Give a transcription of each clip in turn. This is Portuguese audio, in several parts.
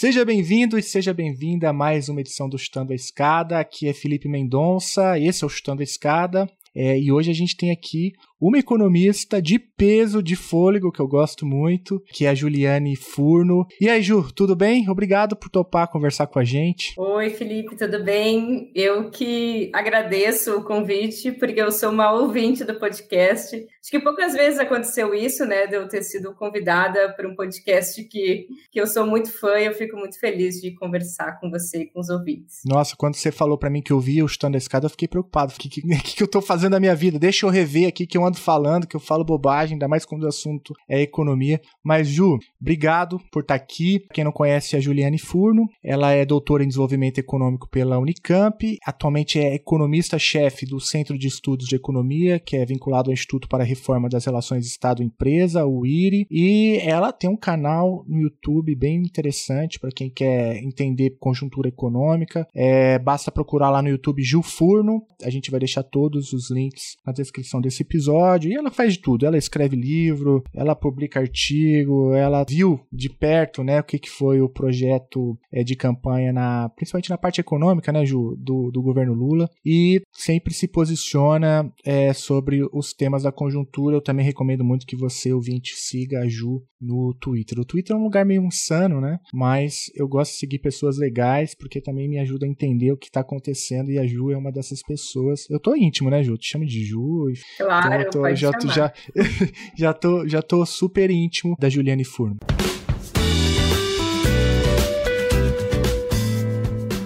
Seja bem-vindo e seja bem-vinda a mais uma edição do Chutando a Escada. Aqui é Felipe Mendonça, esse é o Chutando a Escada. É, e hoje a gente tem aqui uma economista de peso, de fôlego, que eu gosto muito, que é a Juliane Furno. E aí, Ju, tudo bem? Obrigado por topar conversar com a gente. Oi, Felipe, tudo bem? Eu que agradeço o convite, porque eu sou uma ouvinte do podcast. Acho que poucas vezes aconteceu isso, né, de eu ter sido convidada para um podcast que, que eu sou muito fã e eu fico muito feliz de conversar com você e com os ouvintes. Nossa, quando você falou para mim que eu via o Chutando a Escada, eu fiquei preocupado. O que, que, que, eu tô fazendo na minha vida? Deixa eu rever aqui que eu ando falando, que eu falo bobagem, ainda mais quando o assunto é economia. Mas, Ju, obrigado por estar tá aqui. Quem não conhece é a Juliane Furno, ela é doutora em desenvolvimento econômico pela Unicamp, atualmente é economista-chefe do Centro de Estudos de Economia, que é vinculado ao Instituto para a Reforma das Relações Estado-Empresa, o IRI, e ela tem um canal no YouTube bem interessante para quem quer entender conjuntura econômica. É, basta procurar lá no YouTube Ju Furno, a gente vai deixar todos os links na descrição desse episódio. E ela faz de tudo. Ela escreve livro, ela publica artigo, ela viu de perto, né, o que, que foi o projeto é, de campanha na, principalmente na parte econômica, né, Ju, do, do governo Lula. E sempre se posiciona é, sobre os temas da conjuntura. Eu também recomendo muito que você, ouvinte, siga a Ju no Twitter. O Twitter é um lugar meio insano, né? Mas eu gosto de seguir pessoas legais porque também me ajuda a entender o que está acontecendo e a Ju é uma dessas pessoas. Eu tô íntimo, né, Ju? te chamo de Ju. Claro, tô, já, tô, já, já, tô, já tô super íntimo da Juliane Furno.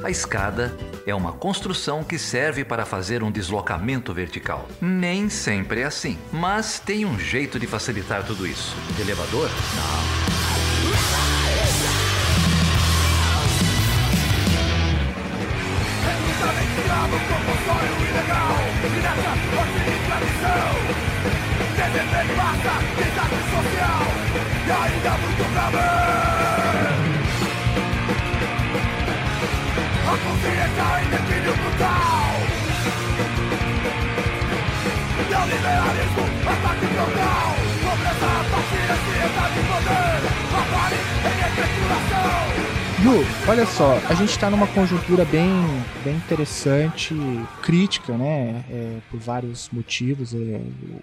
A escada é uma construção que serve para fazer um deslocamento vertical. Nem sempre é assim, mas tem um jeito de facilitar tudo isso. elevador? Não. Nessa escravidão Desemprego massa, desastre social. E ainda Ju, olha só, a gente está numa conjuntura bem, bem interessante, crítica, né? É, por vários motivos. É,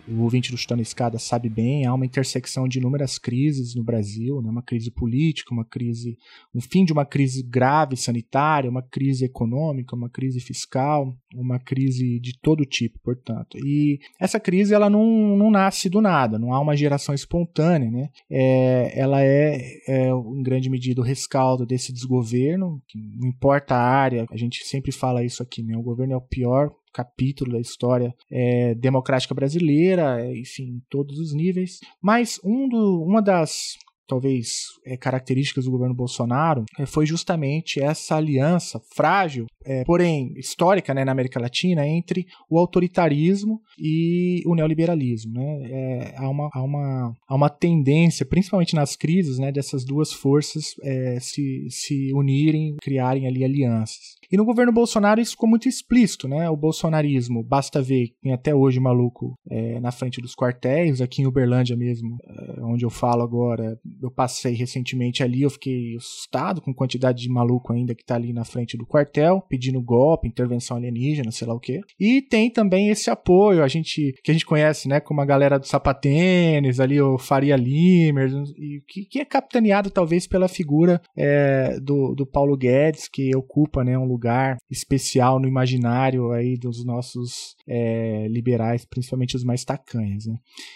o ouvinte do Chutando Escada sabe bem, há uma intersecção de inúmeras crises no Brasil, né? Uma crise política, uma crise, um fim de uma crise grave sanitária, uma crise econômica, uma crise fiscal, uma crise de todo tipo, portanto. E essa crise ela não, não nasce do nada, não há uma geração espontânea, né? É, ela é, é, em grande medida, o rescaldo desse esse desgoverno, não importa a área, a gente sempre fala isso aqui, né? O governo é o pior capítulo da história é, democrática brasileira, enfim, em todos os níveis. Mas um do, uma das talvez é, características do governo Bolsonaro é, foi justamente essa aliança frágil, é, porém histórica né, na América Latina, entre o autoritarismo e o neoliberalismo. Né? É, há, uma, há, uma, há uma tendência, principalmente nas crises, né, dessas duas forças é, se, se unirem, criarem ali alianças. E no governo Bolsonaro isso ficou muito explícito, né? O bolsonarismo, basta ver, tem até hoje maluco é, na frente dos quartéis, aqui em Uberlândia mesmo, é, onde eu falo agora, eu passei recentemente ali, eu fiquei assustado com a quantidade de maluco ainda que tá ali na frente do quartel, pedindo golpe, intervenção alienígena, sei lá o quê. E tem também esse apoio, a gente, que a gente conhece, né, como a galera do Sapatênis, ali o Faria Limer, e que, que é capitaneado talvez pela figura é, do, do Paulo Guedes, que ocupa, né, um lugar lugar especial no imaginário aí dos nossos é, liberais, principalmente os mais tacanhos. Né?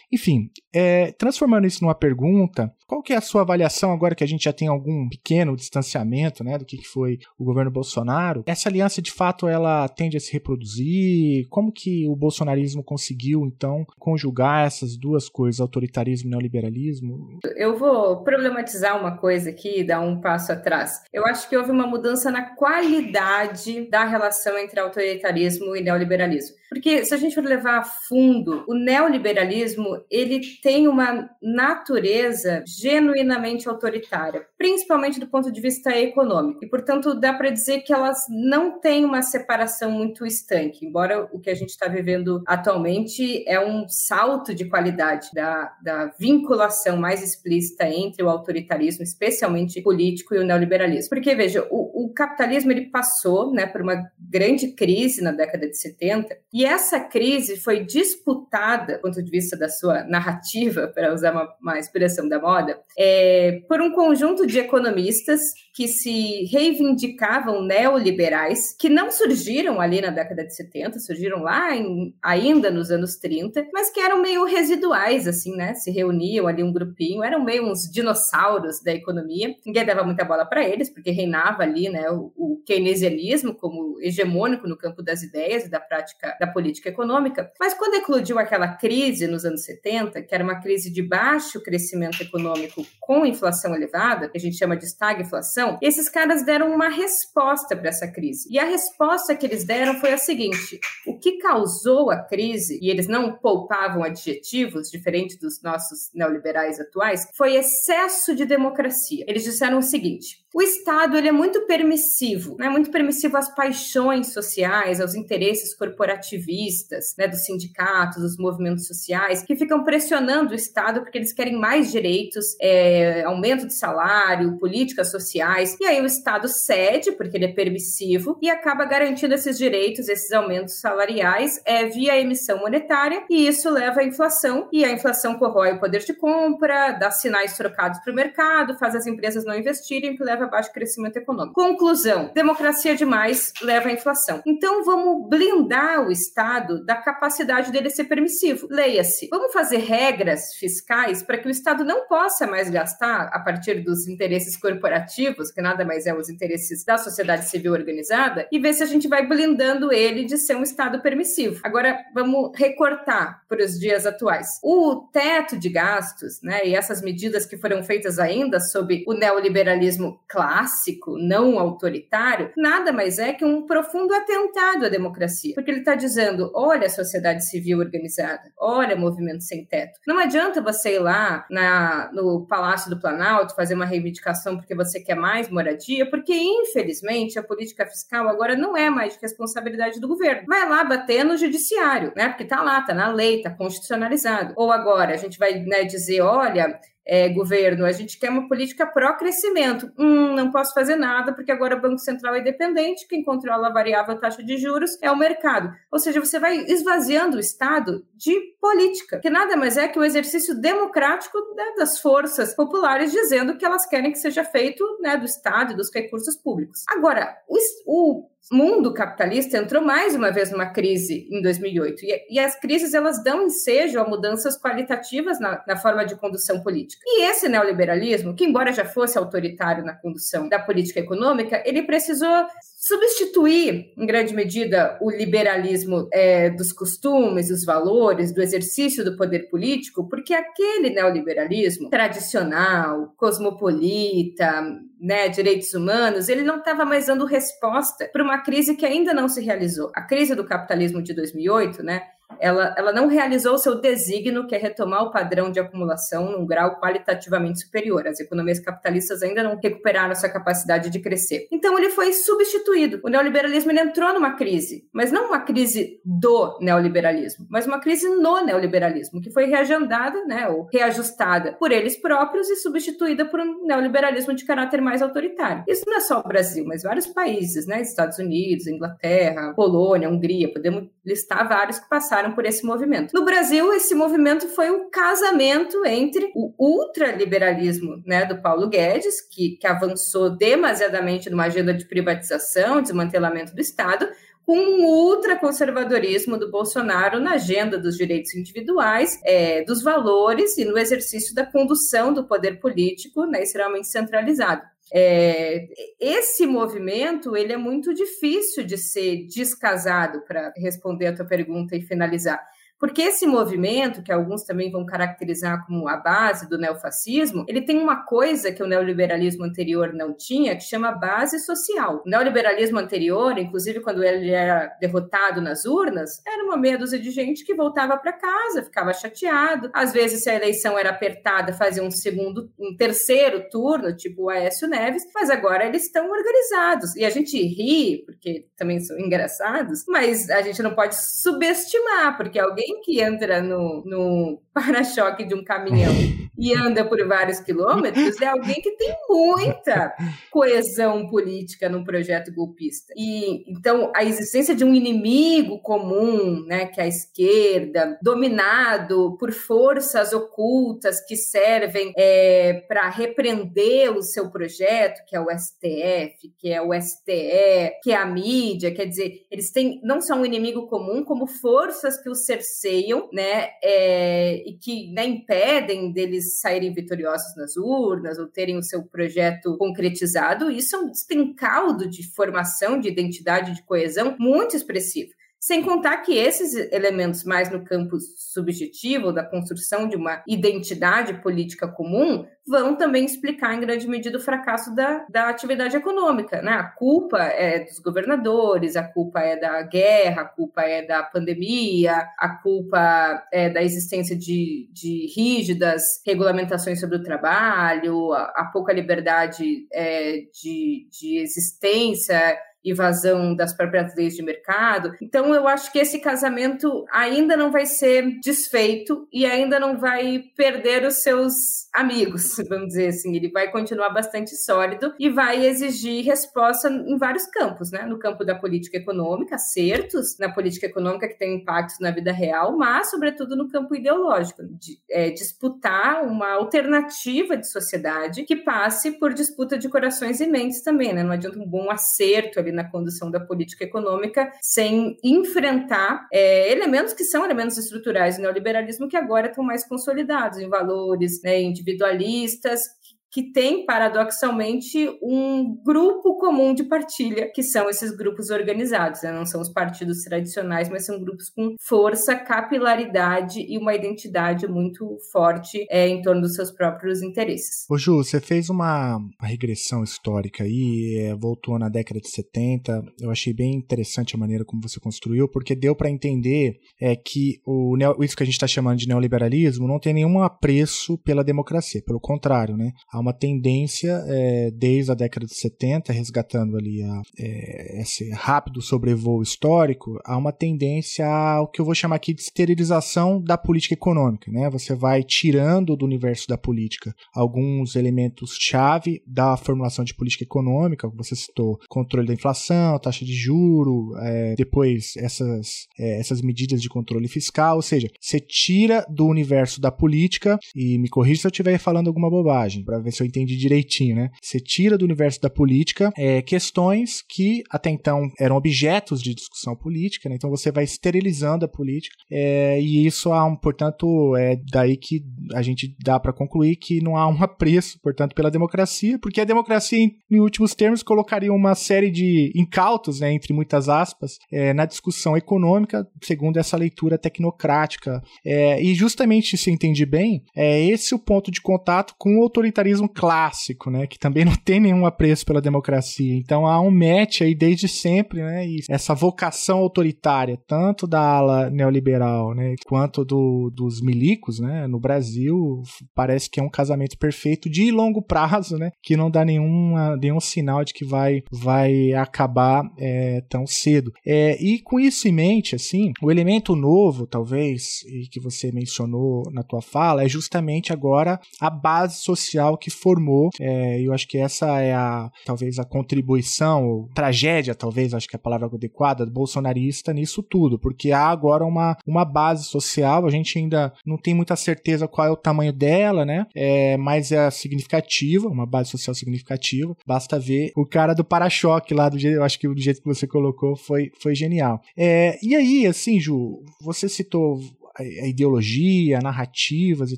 Enfim, é, transformando isso numa pergunta, qual que é a sua avaliação agora que a gente já tem algum pequeno distanciamento né, do que, que foi o governo Bolsonaro? Essa aliança, de fato, ela tende a se reproduzir? Como que o bolsonarismo conseguiu, então, conjugar essas duas coisas, autoritarismo e neoliberalismo? Eu vou problematizar uma coisa aqui e dar um passo atrás. Eu acho que houve uma mudança na qualidade da relação entre autoritarismo e neoliberalismo. Porque se a gente for levar a fundo, o neoliberalismo ele tem uma natureza genuinamente autoritária, principalmente do ponto de vista econômico. E, portanto, dá para dizer que elas não têm uma separação muito estanque, embora o que a gente está vivendo atualmente é um salto de qualidade da, da vinculação mais explícita entre o autoritarismo, especialmente político, e o neoliberalismo. Porque, veja, o, o capitalismo ele passou né, por uma grande crise na década de 70 e essa crise foi disputada, do ponto de vista da sua narrativa, para usar uma, uma expressão da moda, é, por um conjunto de economistas que se reivindicavam neoliberais, que não surgiram ali na década de 70, surgiram lá em, ainda nos anos 30, mas que eram meio residuais, assim, né? Se reuniam ali um grupinho, eram meio uns dinossauros da economia. Ninguém dava muita bola para eles, porque reinava ali, né, o, o keynesianismo como hegemônico no campo das ideias e da prática da política econômica. Mas quando eclodiu aquela crise nos anos 70, que era uma crise de baixo crescimento econômico com inflação elevada, que a gente chama de estagflação, esses caras deram uma resposta para essa crise. E a resposta que eles deram foi a seguinte: o que causou a crise, e eles não poupavam adjetivos, diferente dos nossos neoliberais atuais, foi excesso de democracia. Eles disseram o seguinte: o Estado ele é muito permissivo, né? muito permissivo às paixões sociais, aos interesses corporativistas, né? dos sindicatos, dos movimentos sociais, que ficam pressionando o Estado porque eles querem mais direitos, é, aumento de salário, políticas sociais, e aí o Estado cede, porque ele é permissivo, e acaba garantindo esses direitos, esses aumentos salariais, é, via emissão monetária, e isso leva à inflação, e a inflação corrói o poder de compra, dá sinais trocados para o mercado, faz as empresas não investirem, que leva a baixo crescimento econômico. Conclusão: democracia demais leva à inflação. Então vamos blindar o Estado da capacidade dele ser permissivo. Leia-se. Vamos fazer regras fiscais para que o Estado não possa mais gastar a partir dos interesses corporativos, que nada mais é os interesses da sociedade civil organizada, e ver se a gente vai blindando ele de ser um Estado permissivo. Agora vamos recortar para os dias atuais. O teto de gastos, né, e essas medidas que foram feitas ainda sob o neoliberalismo clássico, não autoritário, nada mais é que um profundo atentado à democracia. Porque ele está dizendo: olha a sociedade civil organizada, olha movimento sem teto. Não adianta você ir lá na, no Palácio do Planalto fazer uma reivindicação porque você quer mais moradia, porque infelizmente a política fiscal agora não é mais de responsabilidade do governo. Vai lá bater no judiciário, né? Porque tá lá, tá na lei, tá constitucionalizado. Ou agora a gente vai né, dizer: olha, é, governo, a gente quer uma política pró-crescimento. Hum, não posso fazer nada, porque agora o Banco Central é independente, quem controla a variável taxa de juros é o mercado. Ou seja, você vai esvaziando o Estado de política, que nada mais é que o exercício democrático né, das forças populares dizendo que elas querem que seja feito né, do Estado e dos recursos públicos. Agora, o, o mundo capitalista entrou mais uma vez numa crise em 2008 e, e as crises elas dão ensejo a mudanças qualitativas na, na, forma de condução política. E esse neoliberalismo, que embora já fosse autoritário na condução da política econômica, ele precisou substituir, em grande medida, o liberalismo é, dos costumes, dos valores, do exercício do poder político, porque aquele neoliberalismo tradicional, cosmopolita, né, direitos humanos, ele não estava mais dando resposta para uma crise que ainda não se realizou. A crise do capitalismo de 2008, né, ela, ela não realizou seu desígnio, que é retomar o padrão de acumulação num grau qualitativamente superior. As economias capitalistas ainda não recuperaram sua capacidade de crescer. Então, ele foi substituído. O neoliberalismo entrou numa crise, mas não uma crise do neoliberalismo, mas uma crise no neoliberalismo, que foi reagendada, né, ou reajustada por eles próprios e substituída por um neoliberalismo de caráter mais autoritário. Isso não é só o Brasil, mas vários países, né, Estados Unidos, Inglaterra, Polônia, Hungria, podemos listar vários que passaram por esse movimento. No Brasil, esse movimento foi um casamento entre o ultraliberalismo né, do Paulo Guedes, que, que avançou demasiadamente numa agenda de privatização, desmantelamento do Estado, com um ultraconservadorismo do Bolsonaro na agenda dos direitos individuais, é, dos valores e no exercício da condução do poder político né, extremamente centralizado. É, esse movimento ele é muito difícil de ser descasado para responder a tua pergunta e finalizar, Porque esse movimento, que alguns também vão caracterizar como a base do neofascismo, ele tem uma coisa que o neoliberalismo anterior não tinha, que chama base social. O neoliberalismo anterior, inclusive quando ele era derrotado nas urnas, era uma meia dúzia de gente que voltava para casa, ficava chateado. Às vezes, se a eleição era apertada, fazia um segundo, um terceiro turno, tipo o Aécio Neves, mas agora eles estão organizados. E a gente ri, porque também são engraçados, mas a gente não pode subestimar, porque alguém alguém que entra no, no para-choque de um caminhão e anda por vários quilômetros é alguém que tem muita coesão política num projeto golpista. E então a existência de um inimigo comum, né, que é a esquerda, dominado por forças ocultas que servem é, para repreender o seu projeto, que é o STF, que é o STE, que é a mídia, quer dizer, eles têm não só um inimigo comum, como forças que os cerceiam, né, é, e que né, impedem deles saírem vitoriosos nas urnas ou terem o seu projeto concretizado, isso tem um caldo de formação, de identidade, de coesão muito expressivo. Sem contar que esses elementos mais no campo subjetivo, da construção de uma identidade política comum, vão também explicar em grande medida o fracasso da, da atividade econômica. Né? A culpa é dos governadores, a culpa é da guerra, a culpa é da pandemia, a culpa é da existência de, de rígidas regulamentações sobre o trabalho, a, a pouca liberdade é, de, de existência evasão das próprias leis de mercado. Então, eu acho que esse casamento ainda não vai ser desfeito e ainda não vai perder os seus amigos, vamos dizer assim. Ele vai continuar bastante sólido e vai exigir resposta em vários campos, né? No campo da política econômica, acertos na política econômica que tem impactos na vida real, mas, sobretudo, no campo ideológico, de é, disputar uma alternativa de sociedade que passe por disputa de corações e mentes também, né? Não adianta um bom acerto ali na condução da política econômica sem enfrentar é, elementos que são elementos estruturais do neoliberalismo que agora estão mais consolidados em valores né, individualistas que tem, paradoxalmente, um grupo comum de partilha, que são esses grupos organizados. Né? Não são os partidos tradicionais, mas são grupos com força, capilaridade e uma identidade muito forte é, em torno dos seus próprios interesses. Ô Ju, você fez uma, regressão histórica aí, é, voltou na década de 70. Eu achei bem interessante a maneira como você construiu, porque deu para entender é, que o, isso que a gente está chamando de neoliberalismo não tem nenhum apreço pela democracia. Pelo contrário, né? Há uma tendência é, desde a década de 70, resgatando ali a, é, esse rápido sobrevoo histórico, há uma tendência ao que eu vou chamar aqui de esterilização da política econômica. Né? Você vai tirando do universo da política alguns elementos-chave da formulação de política econômica, você citou controle da inflação, taxa de juro, é, depois essas, essas medidas de controle fiscal, ou seja, você tira do universo da política, e me corrija se eu estiver falando alguma bobagem, para ver se eu entendi direitinho, né? Você tira do universo da política é, questões que até então eram objetos de discussão política, né? Então você vai esterilizando a política é, e isso há um, portanto, é daí que a gente dá para concluir que não há um apreço, portanto, pela democracia, porque a democracia, em, em últimos termos, colocaria uma série de incautos, né, entre muitas aspas, é, na discussão econômica, segundo essa leitura tecnocrática. É, e justamente, se entende bem, é esse o ponto de contato com o autoritarismo clássico, né? Que também não tem nenhum apreço pela democracia. Então há um match aí desde sempre, né? E essa vocação autoritária, tanto da ala neoliberal, né? Quanto do, dos milicos, né? No Brasil, parece que é um casamento perfeito de longo prazo, né? Que não dá nenhuma, nenhum sinal de que vai, vai acabar é, tão cedo. É, e com isso em mente, assim, o elemento novo, talvez, e que você mencionou na tua fala, é justamente agora a base social que formou. É, eu acho que essa é a talvez a contribuição, ou tragédia, talvez, acho que é a palavra adequada, bolsonarista nisso tudo, porque há agora uma, uma base social, a gente ainda não tem muita certeza qual é o tamanho dela, né? É, mas é significativa, uma base social significativa. Basta ver o cara do para-choque lá, do jeito, eu acho que do jeito que você colocou foi, foi genial. É, e aí, assim, Ju, você citou a ideologia, narrativas e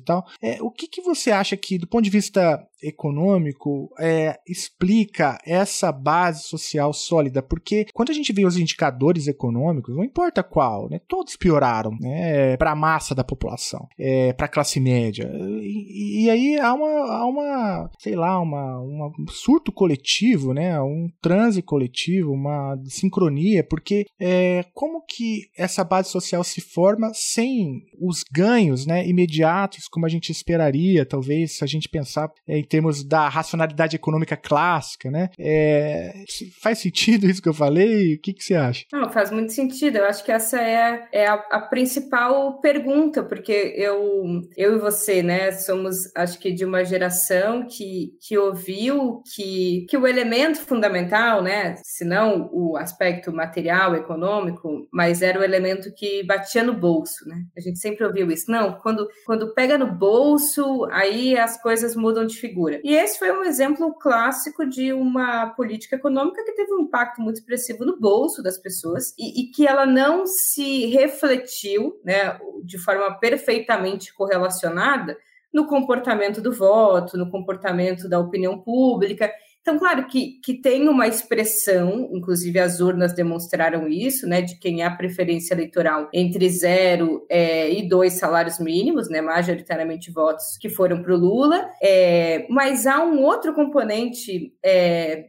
tal. É, o que, que você acha que, do ponto de vista econômico é, explica essa base social sólida? Porque quando a gente vê os indicadores econômicos, não importa qual, né, todos pioraram né, para a massa da população, é, para a classe média. E, e, aí há uma, há uma sei lá, uma, uma, um surto coletivo, né, um transe coletivo, uma sincronia, porque é, como que essa base social se forma sem os ganhos né, imediatos, como a gente esperaria, talvez, se a gente pensar é, termos da racionalidade econômica clássica, né? É, faz sentido isso que eu falei? O que, que você acha? Não, faz muito sentido. Eu acho que essa é, é a, a, principal pergunta, porque eu, eu e você, né, somos, acho que, de uma geração que, que ouviu que, que o elemento fundamental, né, se não o aspecto material, econômico, mas era o elemento que batia no bolso, né? A gente sempre ouviu isso. Não, quando, quando pega no bolso, aí as coisas mudam de figura. E esse foi um exemplo clássico de uma política econômica que teve um impacto muito expressivo no bolso das pessoas e, e que ela não se refletiu, né, de forma perfeitamente correlacionada no comportamento do voto, no comportamento da opinião pública. Então, claro que, que tem uma expressão, inclusive as urnas demonstraram isso, né, de quem é a preferência eleitoral entre zero é, e dois salários mínimos, né, majoritariamente votos que foram para o Lula, é, mas há um outro componente é,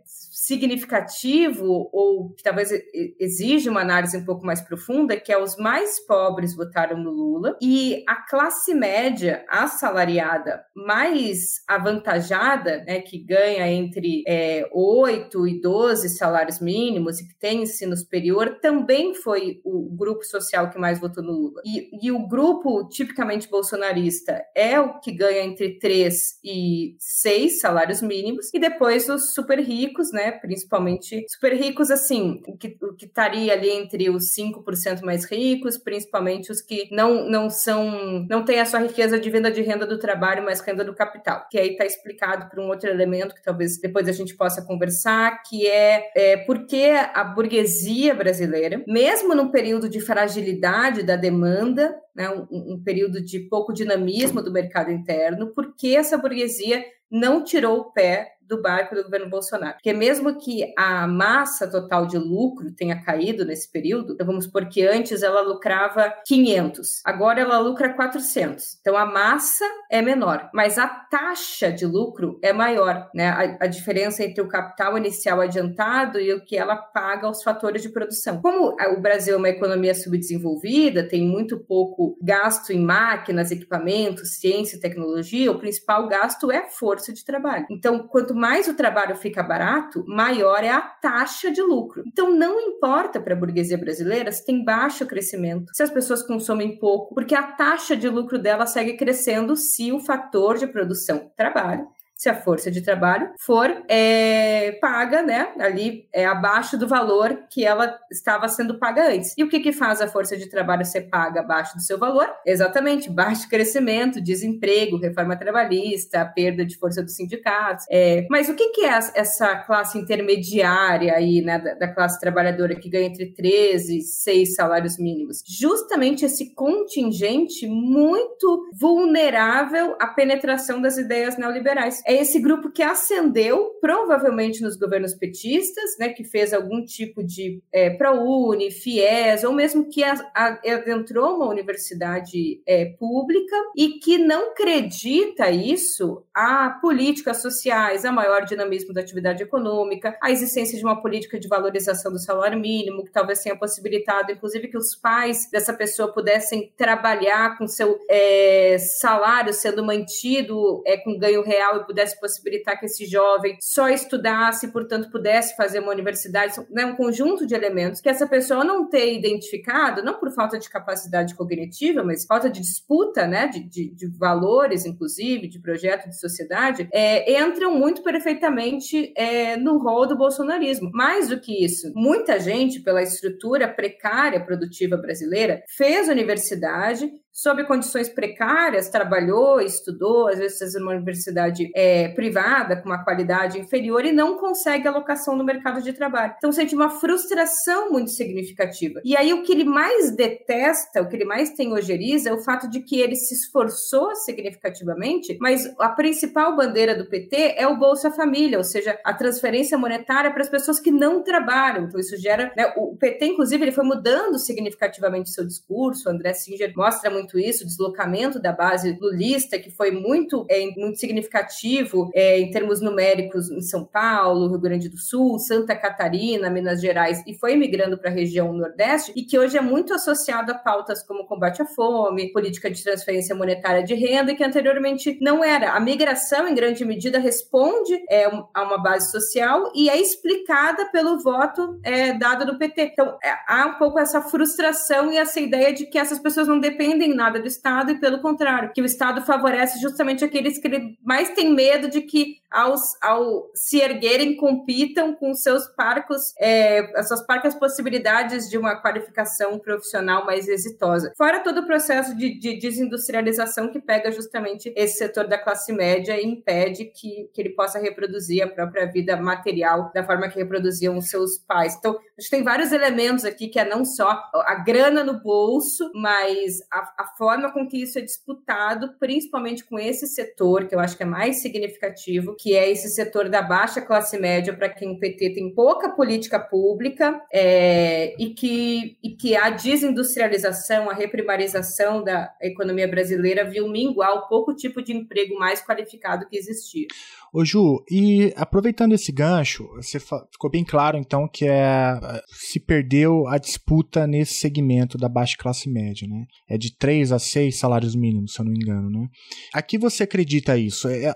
significativo ou que talvez exija uma análise um pouco mais profunda, que é os mais pobres votaram no Lula e a classe média assalariada mais avantajada, né, que ganha entre é, 8 e 12 salários mínimos e que tem ensino superior, também foi o grupo social que mais votou no Lula. E, e o grupo tipicamente bolsonarista é o que ganha entre 3 e 6 salários mínimos, e depois os super ricos, né, principalmente super ricos, assim, o que, o que estaria ali entre os 5% mais ricos, principalmente os que não, não são, não têm a sua riqueza de venda de renda do trabalho, mas renda do capital, que aí está explicado por um outro elemento que talvez depois a gente possa conversar, que é, é porque a burguesia brasileira, mesmo num período de fragilidade da demanda, né, um, um período de pouco dinamismo do mercado interno, porque essa burguesia não tirou o pé do barco do governo Bolsonaro. Porque mesmo que a massa total de lucro tenha caído nesse período, então vamos supor que antes ela lucrava 500, agora ela lucra 400. Então a massa é menor, mas a taxa de lucro é maior, né? A, a diferença entre o capital inicial adiantado e o que ela paga aos fatores de produção. Como o Brasil é uma economia subdesenvolvida, tem muito pouco gasto em máquinas, equipamentos, ciência e tecnologia, o principal gasto é força de trabalho. Então, quanto mais o trabalho fica barato, maior é a taxa de lucro. Então, não importa para a burguesia brasileira se tem baixo crescimento, se as pessoas consomem pouco, porque a taxa de lucro dela segue crescendo se o fator de produção trabalho se a força de trabalho for é, paga, né, ali é abaixo do valor que ela estava sendo paga antes. E o que, que faz a força de trabalho ser paga abaixo do seu valor? Exatamente, baixo crescimento, desemprego, reforma trabalhista, perda de força dos sindicatos. É, mas o que, que é essa classe intermediária aí, né, da, da classe trabalhadora que ganha entre 13 e 6 salários mínimos? Justamente esse contingente muito vulnerável à penetração das ideias neoliberais é esse grupo que ascendeu, provavelmente nos governos petistas, né, que fez algum tipo de é, ProUni, FIES, ou mesmo que adentrou uma universidade é, pública e que não acredita isso a políticas sociais, a maior dinamismo da atividade econômica, a existência de uma política de valorização do salário mínimo, que talvez tenha possibilitado, inclusive, que os pais dessa pessoa pudessem trabalhar com seu é, salário sendo mantido é, com ganho real e pudessem pudesse possibilitar que esse jovem só estudasse portanto, pudesse fazer uma universidade, né, um conjunto de elementos que essa pessoa não ter identificado, não por falta de capacidade cognitiva, mas falta de disputa, né, de, de, de valores, inclusive, de projeto de sociedade, é, entram muito perfeitamente é, no rol do bolsonarismo. Mais do que isso, muita gente, pela estrutura precária produtiva brasileira, fez universidade, sob condições precárias, trabalhou, estudou, às vezes fez uma universidade é, privada com uma qualidade inferior e não consegue alocação no mercado de trabalho. Então sente uma frustração muito significativa. E aí o que ele mais detesta, o que ele mais tem ojeriza é o fato de que ele se esforçou significativamente, mas a principal bandeira do PT é o Bolsa Família, ou seja, a transferência monetária para as pessoas que não trabalham. Então isso gera, né, o PT inclusive ele foi mudando significativamente seu discurso. O André Singer mostra muito isso, o deslocamento da base lulista que foi muito é, muito significativo é, em termos numéricos em São Paulo, Rio Grande do Sul, Santa Catarina, Minas Gerais e foi migrando para a região Nordeste e que hoje é muito associado a pautas como combate à fome, política de transferência monetária de renda, que anteriormente não era. A migração, em grande medida, responde é, a uma base social e é explicada pelo voto é, dado do PT. Então, é, há um pouco essa frustração e essa ideia de que essas pessoas não dependem nada do Estado e, pelo contrário, que o Estado favorece justamente aqueles que mais têm medo de que, ao, ao se erguerem, compitam com seus parcos, é, as suas parcas possibilidades de uma qualificação profissional mais exitosa. Fora todo o processo de, de desindustrialização que pega justamente esse setor da classe média e impede que, que ele possa reproduzir a própria vida material da forma que reproduziam os seus pais. Então, gente tem vários elementos aqui que é não só a grana no bolso, mas a, a forma com que isso é disputado, principalmente com esse setor, que eu acho que é mais significativo, que é esse setor da baixa classe média, para quem o PT tem pouca política pública é, e, que, e que a desindustrialização, a reprimarização da economia brasileira viu minguar o pouco tipo de emprego mais qualificado que existia. Ô Ju, e aproveitando esse gancho, você ficou bem claro então que é, se perdeu a disputa nesse segmento da baixa classe média, né? É de 3 a 6 salários mínimos, se eu não me engano, né? A que você acredita isso? É, é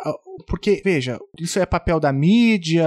porque, veja, isso é papel da mídia,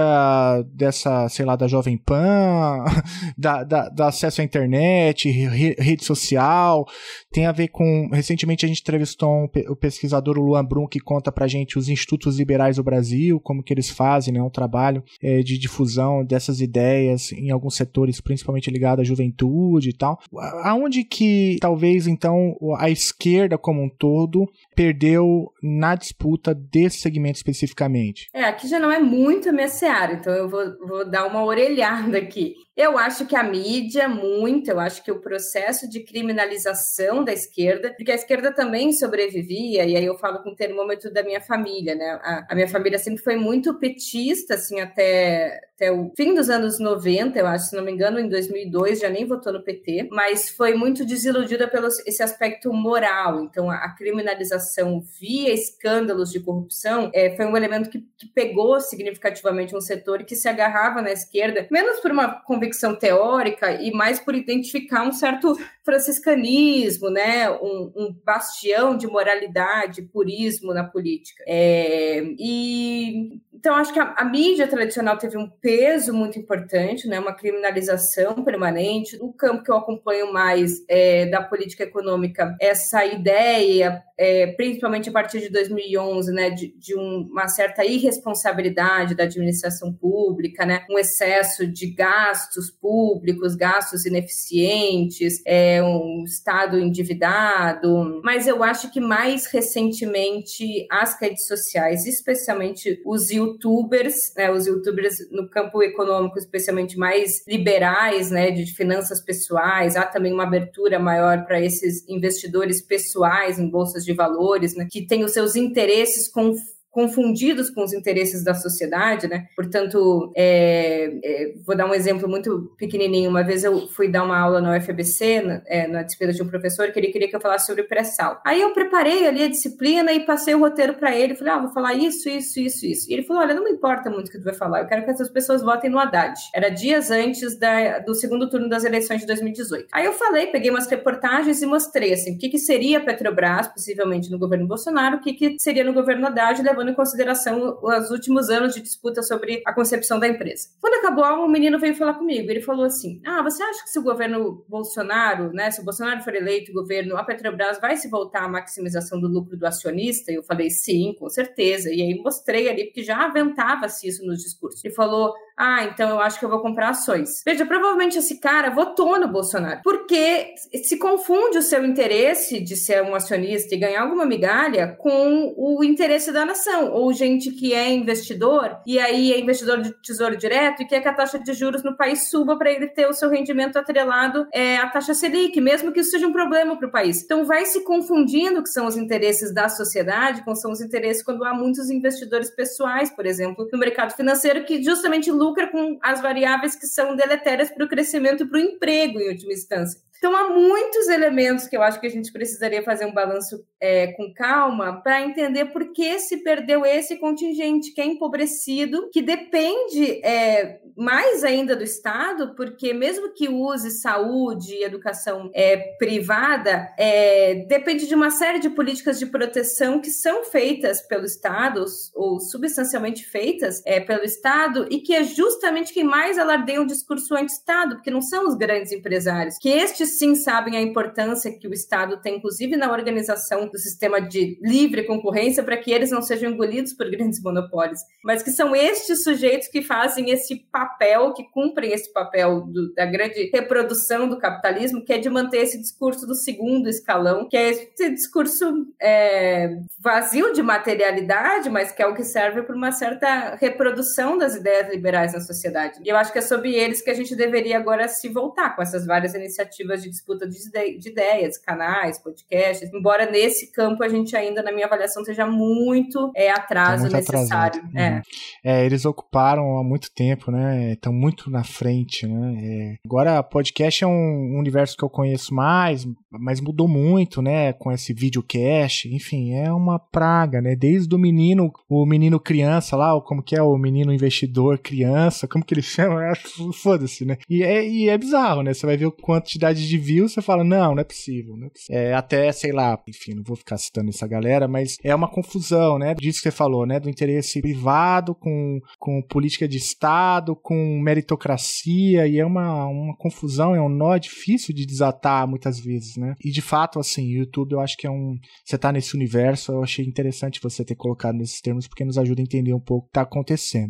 dessa, sei lá, da Jovem Pan, da, da, da acesso à internet, re, rede social, tem a ver com. Recentemente a gente entrevistou um, o pesquisador Luan Brum que conta pra gente os institutos liberais do Brasil, como que eles fazem, né? Um trabalho é, de difusão dessas ideias em alguns setores, principalmente ligado à juventude e tal. Aonde que talvez então a esquerda como um todo perdeu na disputa desse segmento especificamente? É, aqui já não é muito a minha seara, então eu vou, vou dar uma orelhada aqui. Eu acho que a mídia, muito, eu acho que o processo de criminalização da esquerda, porque a esquerda também sobrevivia, e aí eu falo com o termômetro da minha família, né? A, a minha família sempre foi muito petista, assim, até, até o fim dos anos 90, eu acho, se não me engano, em 2002 já nem votou no PT, mas foi muito desiludida pelo esse aspecto moral. Então, a, a criminalização via escândalos de corrupção é, foi um elemento que, que pegou significativamente um setor que se agarrava na esquerda, menos por uma convicção convicção teórica e mais por identificar um certo franciscanismo, né? Um, um bastião de moralidade, purismo na política. É, e então, acho que a, a, mídia tradicional teve um peso muito importante, né? uma criminalização permanente. No campo que eu acompanho mais é, da política econômica, essa ideia, é, principalmente a partir de 2011, né? de, de um, uma certa irresponsabilidade da administração pública, né? um excesso de gastos públicos, gastos ineficientes, é, um Estado endividado. Mas eu acho que mais recentemente as redes sociais, especialmente os youtubers, né, os youtubers no campo econômico, especialmente mais liberais, né, de finanças pessoais, há também uma abertura maior para esses investidores pessoais em bolsas de valores, né, que têm os seus interesses com confundidos com os interesses da sociedade, né? Portanto, é, é, vou dar um exemplo muito pequenininho. Uma vez eu fui dar uma aula no UFBC, na, é, na de um professor, que ele queria que eu falasse sobre pré-sal. Aí eu preparei ali a disciplina e passei o roteiro para ele. Falei, ah, vou falar isso, isso, isso, isso. E ele falou, olha, não me importa muito o que tu vai falar. Eu quero que essas pessoas votem no Haddad. Era dias antes da, do segundo turno das eleições de 2018. Aí eu falei, peguei umas reportagens e mostrei, assim, o que, que seria Petrobras, possivelmente no governo Bolsonaro, o que, que seria no governo Haddad, levando levando em consideração os últimos anos de disputa sobre a concepção da empresa. Quando acabou o menino veio falar comigo. Ele falou assim: Ah, você acha que se o governo Bolsonaro, né, se o Bolsonaro for eleito governo, a Petrobras vai se voltar à maximização do lucro do acionista? Eu falei: Sim, com certeza. E aí mostrei ali, porque já aventava-se isso nos discursos. Ele falou: ah, então eu acho que eu vou comprar ações. Veja, provavelmente esse cara votou no Bolsonaro, porque se confunde o seu interesse de ser um acionista e ganhar alguma migalha com o interesse da nação, ou gente que é investidor e aí é investidor de tesouro direto e quer que a taxa de juros no país suba para ele ter o seu rendimento atrelado é, à taxa Selic, mesmo que isso seja um problema para o país. Então vai se confundindo que são os interesses da sociedade com são os interesses quando há muitos investidores pessoais, por exemplo, no mercado financeiro que justamente lucra com as variáveis que são deletérias para o crescimento e para o emprego em última instância. Então, há muitos elementos que eu acho que a gente precisaria fazer um balanço é, com calma para entender por que se perdeu esse contingente que é empobrecido, que depende é, mais ainda do Estado, porque mesmo que use saúde e educação é, privada, é, depende de uma série de políticas de proteção que são feitas pelo Estado, ou substancialmente feitas é, pelo Estado, e que é justamente quem mais alardeia o discurso anti-Estado, porque não são os grandes empresários, que sim sabem a importância que o Estado tem, inclusive na organização do sistema de livre concorrência, para que eles não sejam engolidos por grandes monopólios, mas que são estes sujeitos que fazem esse papel, que cumprem esse papel do, da grande reprodução do capitalismo, que é de manter esse discurso do segundo escalão, que é esse discurso é, vazio de materialidade, mas que é o que serve para uma certa reprodução das ideias liberais na sociedade. E eu acho que é sobre eles que a gente deveria agora se voltar com essas várias iniciativas de disputa de, de ideias, canais, podcasts, embora nesse campo a gente ainda, na minha avaliação, esteja muito é, atraso tá muito necessário. É. Uhum. É. eles ocuparam há muito tempo, né? Estão muito na frente, né? É. Agora, podcast é um universo que eu conheço mais, mas mudou muito, né? Com esse videocast, enfim, é uma praga, né? Desde o menino, o menino criança lá, como que é o menino investidor criança, como que ele chama? Foda-se, né? E é, e é bizarro, né? Você vai ver a quantidade de views, você fala, não, não é possível, não é possível. É, até, sei lá, enfim, não vou ficar citando essa galera, mas é uma confusão, né? Disso que você falou, né? Do interesse privado com, com política de Estado, com meritocracia, e é uma, uma confusão, é um nó difícil de desatar muitas vezes, né? E de fato, assim, YouTube eu acho que é um. Você tá nesse universo, eu achei interessante você ter colocado nesses termos, porque nos ajuda a entender um pouco o que tá acontecendo.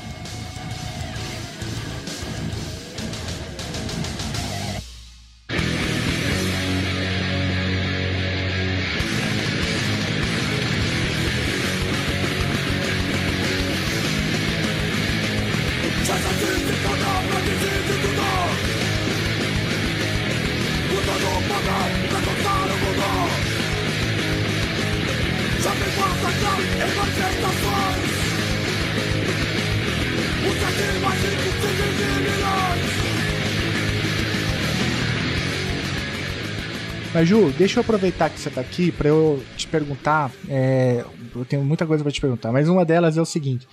Mas Ju, deixa eu aproveitar que você está aqui para eu te perguntar. É, eu tenho muita coisa para te perguntar, mas uma delas é o seguinte: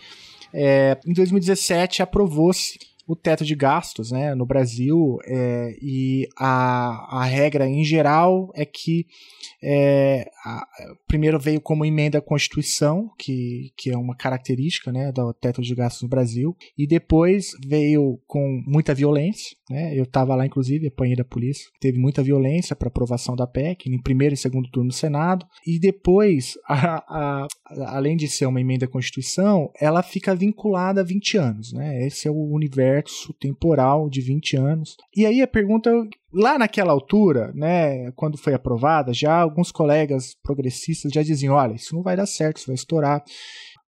é, em 2017 aprovou-se o teto de gastos né, no Brasil é, e a, a regra em geral é que é, a, primeiro veio como emenda à Constituição, que, que é uma característica né, do teto de gastos no Brasil, e depois veio com muita violência. Né, eu estava lá, inclusive, apanhei da polícia. Teve muita violência para aprovação da PEC, em primeiro e segundo turno no Senado, e depois, a, a, além de ser uma emenda à Constituição, ela fica vinculada a 20 anos. Né, esse é o universo temporal de 20 anos. E aí a pergunta Lá naquela altura, né, quando foi aprovada, já alguns colegas progressistas já diziam: olha, isso não vai dar certo, isso vai estourar.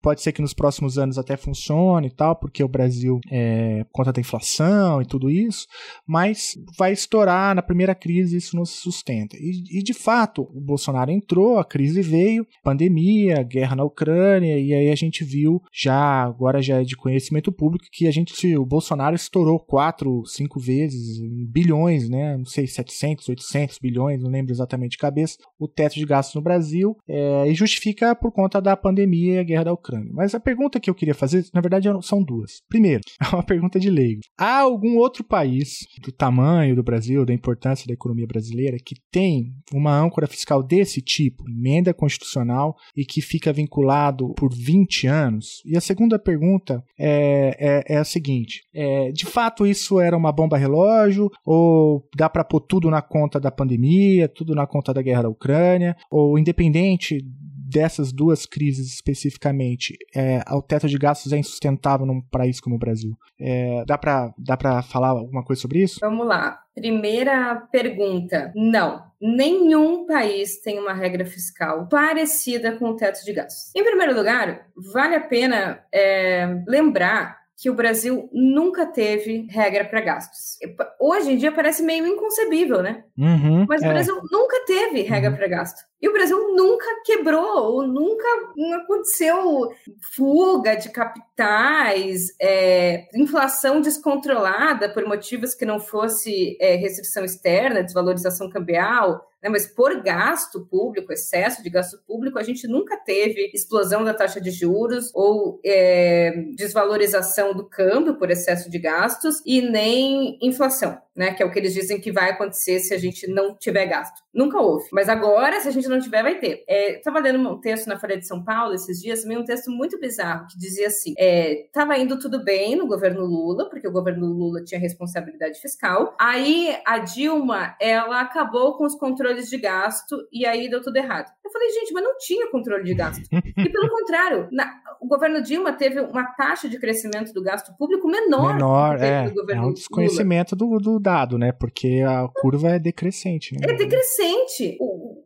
Pode ser que nos próximos anos até funcione e tal, porque o Brasil é conta da inflação e tudo isso, mas vai estourar na primeira crise isso não se sustenta. E, e de fato, o Bolsonaro entrou, a crise veio, pandemia, guerra na Ucrânia, e aí a gente viu já, agora já é de conhecimento público, que a gente, o Bolsonaro estourou quatro, cinco vezes, bilhões, né? Não sei, 700, 800 bilhões, não lembro exatamente de cabeça, o teto de gastos no Brasil, é, e justifica por conta da pandemia e a guerra da Ucrânia Ucrânia. Mas a pergunta que eu queria fazer, na verdade, são duas. Primeiro, é uma pergunta de leigo. Há algum outro país do tamanho do Brasil, da importância da economia brasileira, que tem uma âncora fiscal desse tipo, emenda constitucional, e que fica vinculado por 20 anos? E a segunda pergunta é, é, é a seguinte: é, de fato isso era uma bomba relógio? Ou dá para pôr tudo na conta da pandemia, tudo na conta da guerra da Ucrânia? Ou independente dessas duas crises especificamente, é, o teto de gastos é insustentável num país como o Brasil. É, dá para dá falar alguma coisa sobre isso? Vamos lá. Primeira pergunta: não. Nenhum país tem uma regra fiscal parecida com o teto de gastos. Em primeiro lugar, vale a pena é, lembrar que o Brasil nunca teve regra para gastos. Hoje em dia parece meio inconcebível, né? Uhum, Mas o é. Brasil nunca teve regra uhum. para gasto. E o Brasil nunca quebrou, ou nunca aconteceu fuga de capitais, é, inflação descontrolada por motivos que não fosse é, restrição externa, desvalorização cambial, né, mas por gasto público, excesso de gasto público, a gente nunca teve explosão da taxa de juros ou é, desvalorização do câmbio por excesso de gastos e nem inflação né? Que é o que eles dizem que vai acontecer se a gente não tiver gasto. Nunca houve. Mas agora, se a gente não tiver, vai ter. É, tava lendo um texto na Folha de São Paulo esses dias, também um texto muito bizarro, que dizia assim: é, tava indo tudo bem no governo Lula, porque o governo Lula tinha responsabilidade fiscal. Aí a Dilma, ela acabou com os controles de gasto e aí deu tudo errado. Eu falei, gente, mas não tinha controle de gasto. e pelo contrário, na, o governo Dilma teve uma taxa de crescimento do gasto público menor. Menor, é. é um desconhecimento do, do dado, né? Porque a curva é decrescente, né? É decrescente.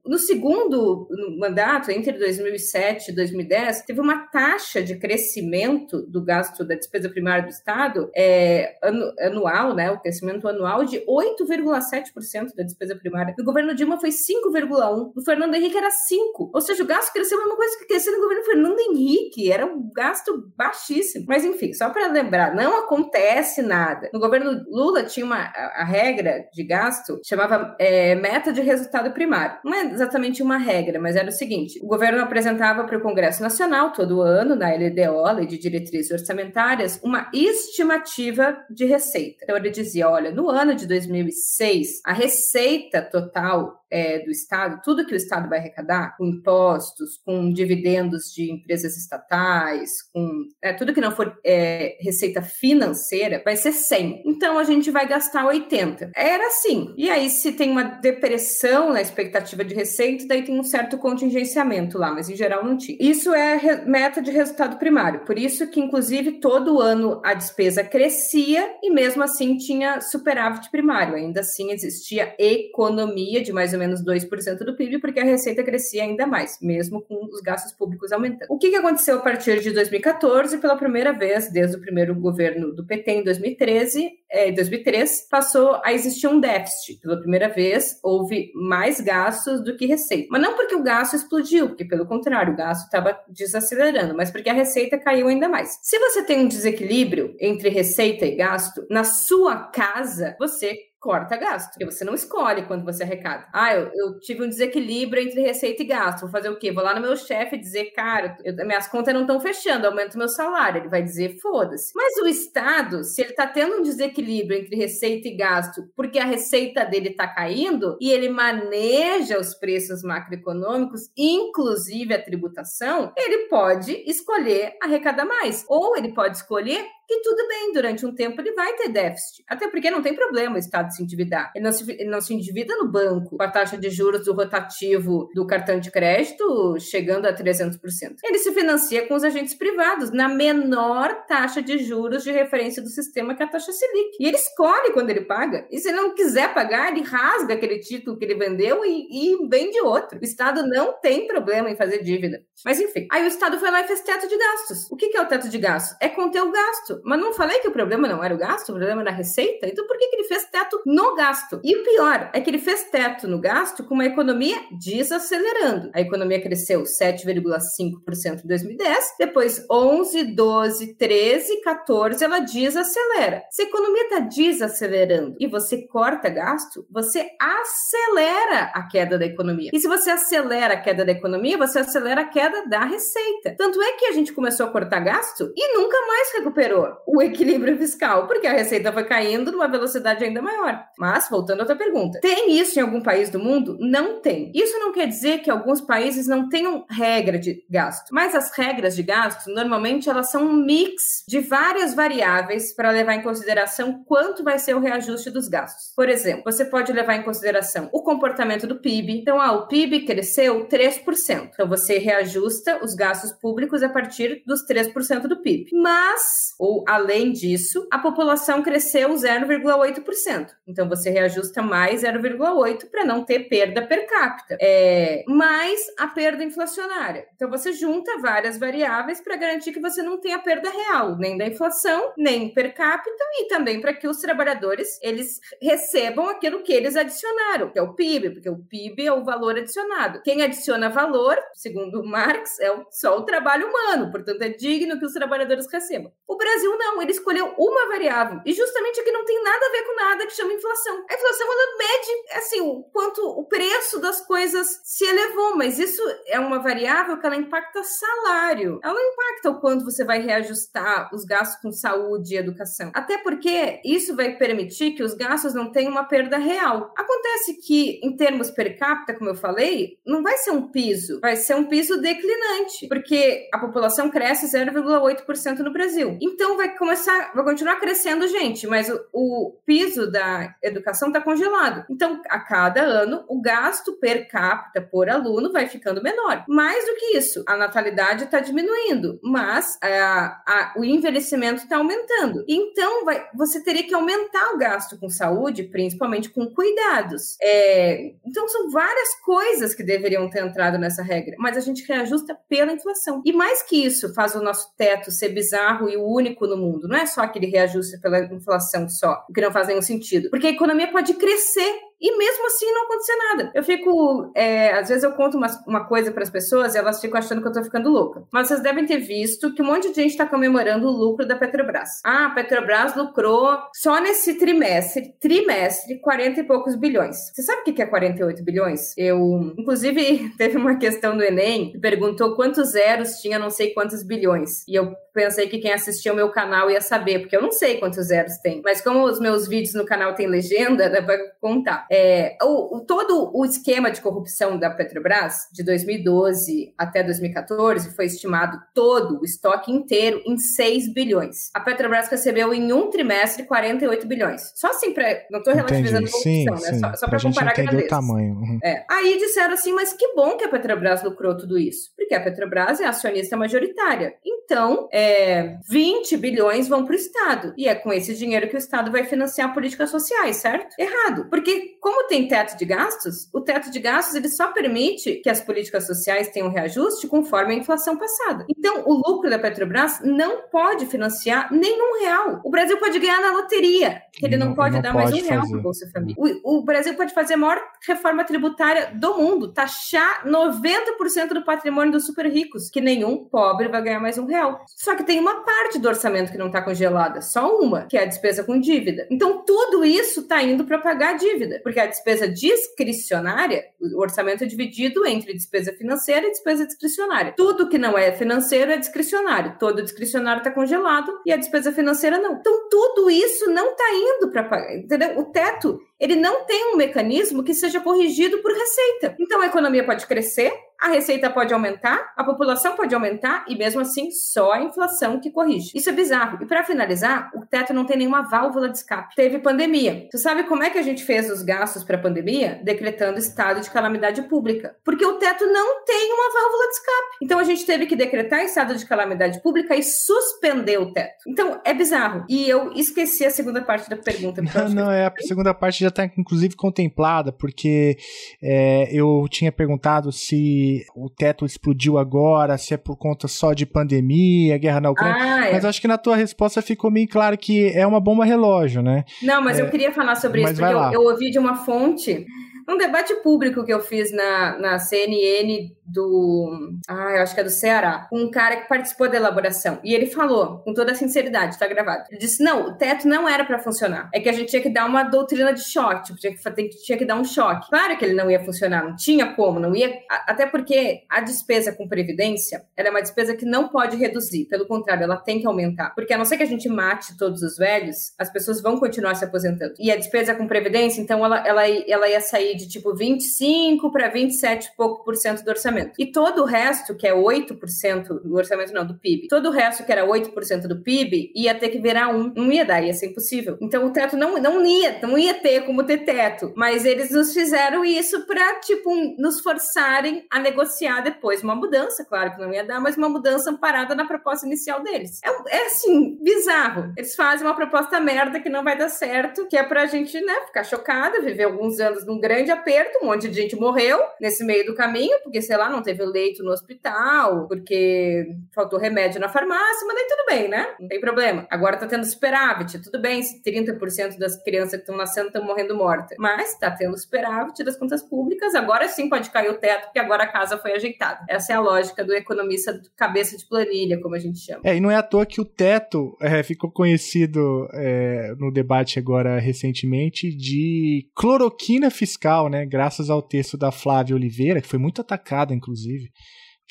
No segundo mandato, entre 2007 e 2010, teve uma taxa de crescimento do gasto da despesa primária do Estado é, anual, né? O crescimento anual de 8,7% da despesa primária. No governo Dilma foi 5,1%. No Fernando Henrique era 5%. Ou seja, o gasto cresceu a mesma coisa que cresceu no governo Fernando Henrique. Era um gasto baixíssimo. Mas enfim, só para lembrar, não acontece nada. No governo Lula tinha uma a regra de gasto chamava é, meta de resultado primário. Não é exatamente uma regra, mas era o seguinte: o governo apresentava para o Congresso Nacional todo ano, na LDO, Lei de Diretrizes Orçamentárias, uma estimativa de receita. Então ele dizia: olha, no ano de 2006, a receita total é, do Estado, tudo que o Estado vai arrecadar, com impostos, com dividendos de empresas estatais, com é, tudo que não for é, receita financeira, vai ser 100. Então a gente vai gastar 80. Era assim. E aí, se tem uma depressão na expectativa de receita, daí tem um certo contingenciamento lá, mas em geral não tinha. Isso é meta de resultado primário. Por isso que, inclusive, todo ano a despesa crescia e mesmo assim tinha superávit primário. Ainda assim existia economia de mais ou menos menos 2% do PIB, porque a receita crescia ainda mais, mesmo com os gastos públicos aumentando. O que, aconteceu a partir de 2014? Pela primeira vez, desde o primeiro governo do PT em 2013, é, 2003, passou a existir um déficit. Pela primeira vez, houve mais gastos do que receita. Mas não porque o gasto explodiu, porque pelo contrário, o gasto estava desacelerando, mas porque a receita caiu ainda mais. Se você tem um desequilíbrio entre receita e gasto, na sua casa, você corta gasto. Porque você não escolhe quando você arrecada. Ah, eu, eu, tive um desequilíbrio entre receita e gasto. Vou fazer o quê? Vou lá no meu chefe dizer, cara, eu, minhas contas não estão fechando, aumento meu salário. Ele vai dizer, foda-se. Mas o Estado, se ele tá tendo um desequilíbrio entre receita e gasto, porque a receita dele tá caindo e ele maneja os preços macroeconômicos, inclusive a tributação, ele pode escolher arrecadar mais. Ou ele pode escolher que tudo bem, durante um tempo ele vai ter déficit. Até porque não tem problema o Estado se endividar. Ele não se, ele não se endivida no banco com a taxa de juros do rotativo do cartão de crédito chegando a 300%. Ele se financia com os agentes privados na menor taxa de juros de referência do sistema, que é a taxa Selic. E ele escolhe quando ele paga. E se ele não quiser pagar, ele rasga aquele título que ele vendeu e, e vende outro. O Estado não tem problema em fazer dívida. Mas enfim, aí o Estado foi lá e fez teto de gastos. O que é o teto de gastos? É conter o gasto. Mas não falei que o problema não era o gasto, o problema era a receita? Então por que, que ele fez teto no gasto? E o pior é que ele fez teto no gasto com uma economia desacelerando. A economia cresceu 7,5% em 2010, depois 11, 12, 13, 14, ela desacelera. Se a economia está desacelerando e você corta gasto, você acelera a queda da economia. E se você acelera a queda da economia, você acelera a queda da receita. Tanto é que a gente começou a cortar gasto e nunca mais recuperou o equilíbrio fiscal, porque a receita foi caindo numa velocidade ainda maior. Mas, voltando à tua pergunta, tem isso em algum país do mundo? Não tem. Isso não quer dizer que alguns países não tenham regra de gasto, mas as regras de gasto, normalmente, elas são um mix de várias variáveis para levar em consideração quanto vai ser o reajuste dos gastos. Por exemplo, você pode levar em consideração o comportamento do PIB. Então, ah, o PIB cresceu 3%. Então, você reajusta os gastos públicos a partir dos 3% do PIB. Mas, ou além disso, a população cresceu 0,8%. Então, você reajusta mais 0,8% para não ter perda per capita. É, mais a perda inflacionária. Então, você junta várias variáveis para garantir que você não tenha perda real, nem da inflação, nem per capita, e também para que os trabalhadores eles recebam aquilo que eles adicionaram, que é o PIB, porque o PIB é o valor adicionado. Quem adiciona valor, segundo Marx, é só o trabalho humano, portanto é digno que os trabalhadores recebam. O Brasil não, ele escolheu uma variável, e justamente aqui não tem nada a ver com nada que chama inflação. A inflação ela mede assim o quanto o preço das coisas se elevou, mas isso é uma variável que ela impacta salário. Ela não impacta o quanto você vai reajustar os gastos com saúde e educação. Até porque isso vai permitir que os gastos não tenham uma perda real. Acontece que, em termos per capita, como eu falei, não vai ser um piso, vai ser um piso declinante, porque a população cresce 0,8% no Brasil. Então vai começar, vai continuar crescendo gente, mas o, o piso da educação está congelado. Então, a cada ano, o gasto per capita por aluno vai ficando menor. Mais do que isso, a natalidade está diminuindo, mas a, a, o envelhecimento está aumentando. Então, vai, você teria que aumentar o gasto com saúde, principalmente com cuidados. É, então, são várias coisas que deveriam ter entrado nessa regra, mas a gente reajusta pela inflação. E mais que isso, faz o nosso teto ser bizarro e o único no mundo. Não é só aquele reajuste pela inflação só, que não faz nenhum sentido. Porque a economia pode crescer e mesmo assim não acontecer nada. Eu fico. É, às vezes eu conto uma, uma coisa para as pessoas e elas ficam achando que eu tô ficando louca. Mas vocês devem ter visto que um monte de gente está comemorando o lucro da Petrobras. Ah, a Petrobras lucrou só nesse trimestre, trimestre, 40 e poucos bilhões. Você sabe o que é 48 bilhões? Eu, inclusive, teve uma questão do Enem que perguntou quantos zeros tinha não sei quantos bilhões. E eu pensei que quem assistia o meu canal ia saber, porque eu não sei quantos zeros tem. Mas como os meus vídeos no canal tem legenda, dá pra contar. É, o, o, todo o esquema de corrupção da Petrobras, de 2012 até 2014, foi estimado todo o estoque inteiro em 6 bilhões. A Petrobras recebeu em um trimestre 48 bilhões. Só assim, pra, não estou relativizando Entendi. a corrupção, sim, né? Sim. Só, só para comparar a o tamanho. Uhum. É. Aí disseram assim, mas que bom que a Petrobras lucrou tudo isso. Porque a Petrobras é acionista majoritária. Então, é, 20 bilhões vão para o Estado. E é com esse dinheiro que o Estado vai financiar políticas sociais, certo? Errado. Porque como tem teto de gastos, o teto de gastos ele só permite que as políticas sociais tenham reajuste conforme a inflação passada. Então, o lucro da Petrobras não pode financiar nenhum real. O Brasil pode ganhar na loteria, que ele não, não pode não dar pode mais um fazer. real para Bolsa Família. O, o Brasil pode fazer a maior reforma tributária do mundo, taxar 90% do patrimônio dos super ricos, que nenhum pobre vai ganhar mais um real. Só que tem uma parte do orçamento que não está congelada, só uma, que é a despesa com dívida. Então, tudo isso está indo para pagar a dívida porque a despesa discricionária, o orçamento é dividido entre despesa financeira e despesa discricionária. Tudo que não é financeiro é discricionário. Todo discricionário está congelado e a despesa financeira não. Então, tudo isso não está indo para pagar, entendeu? O teto ele não tem um mecanismo que seja corrigido por receita. Então a economia pode crescer, a receita pode aumentar, a população pode aumentar e mesmo assim só a inflação que corrige. Isso é bizarro. E para finalizar, o teto não tem nenhuma válvula de escape. Teve pandemia. Tu sabe como é que a gente fez os gastos para a pandemia? Decretando estado de calamidade pública. Porque o teto não tem uma válvula de escape. Então a gente teve que decretar estado de calamidade pública e suspender o teto. Então é bizarro. E eu esqueci a segunda parte da pergunta. Não, não, é a segunda parte já está inclusive contemplada, porque é, eu tinha perguntado se o teto explodiu agora, se é por conta só de pandemia, guerra na Ucrânia. Ah, é. Mas acho que na tua resposta ficou bem claro que é uma bomba relógio, né? Não, mas é, eu queria falar sobre isso, porque eu, eu ouvi de uma fonte um debate público que eu fiz na, na CNN do. Ah, eu acho que é do Ceará. Um cara que participou da elaboração. E ele falou, com toda a sinceridade, tá gravado. Ele disse: não, o teto não era para funcionar. É que a gente tinha que dar uma doutrina de choque. Tipo, tinha que, tinha que dar um choque. Claro que ele não ia funcionar, não tinha como, não ia. Até porque a despesa com previdência ela é uma despesa que não pode reduzir. Pelo contrário, ela tem que aumentar. Porque a não ser que a gente mate todos os velhos, as pessoas vão continuar se aposentando. E a despesa com previdência, então, ela, ela, ela ia sair de tipo 25 para 27 e pouco por cento do orçamento orçamento. E todo o resto, que é 8% do orçamento, não, do PIB, todo o resto, que era 8% do PIB, ia ter que virar um. Não ia dar, ia ser impossível. Então o teto não, não ia, não ia ter como ter teto. Mas eles nos fizeram isso para, tipo, nos forçarem a negociar depois uma mudança, claro que não ia dar, mas uma mudança amparada na proposta inicial deles. É, é assim, bizarro. Eles fazem uma proposta merda que não vai dar certo, que é pra gente, né, ficar chocada, viver alguns anos num grande aperto, um monte de gente morreu nesse meio do caminho, porque, sei lá, não teve leito no hospital, porque faltou remédio na farmácia, mas daí tudo bem, né? Não tem problema. Agora tá tendo superávit, tudo bem se 30% das crianças que estão nascendo estão morrendo mortas. Mas tá tendo superávit das contas públicas, agora sim pode cair o teto, porque agora a casa foi ajeitada. Essa é a lógica do economista cabeça de planilha, como a gente chama. É, e não é à toa que o teto é, ficou conhecido é, no debate agora recentemente de cloroquina fiscal, né? Graças ao texto da Flávia Oliveira, que foi muito atacada, inclusive.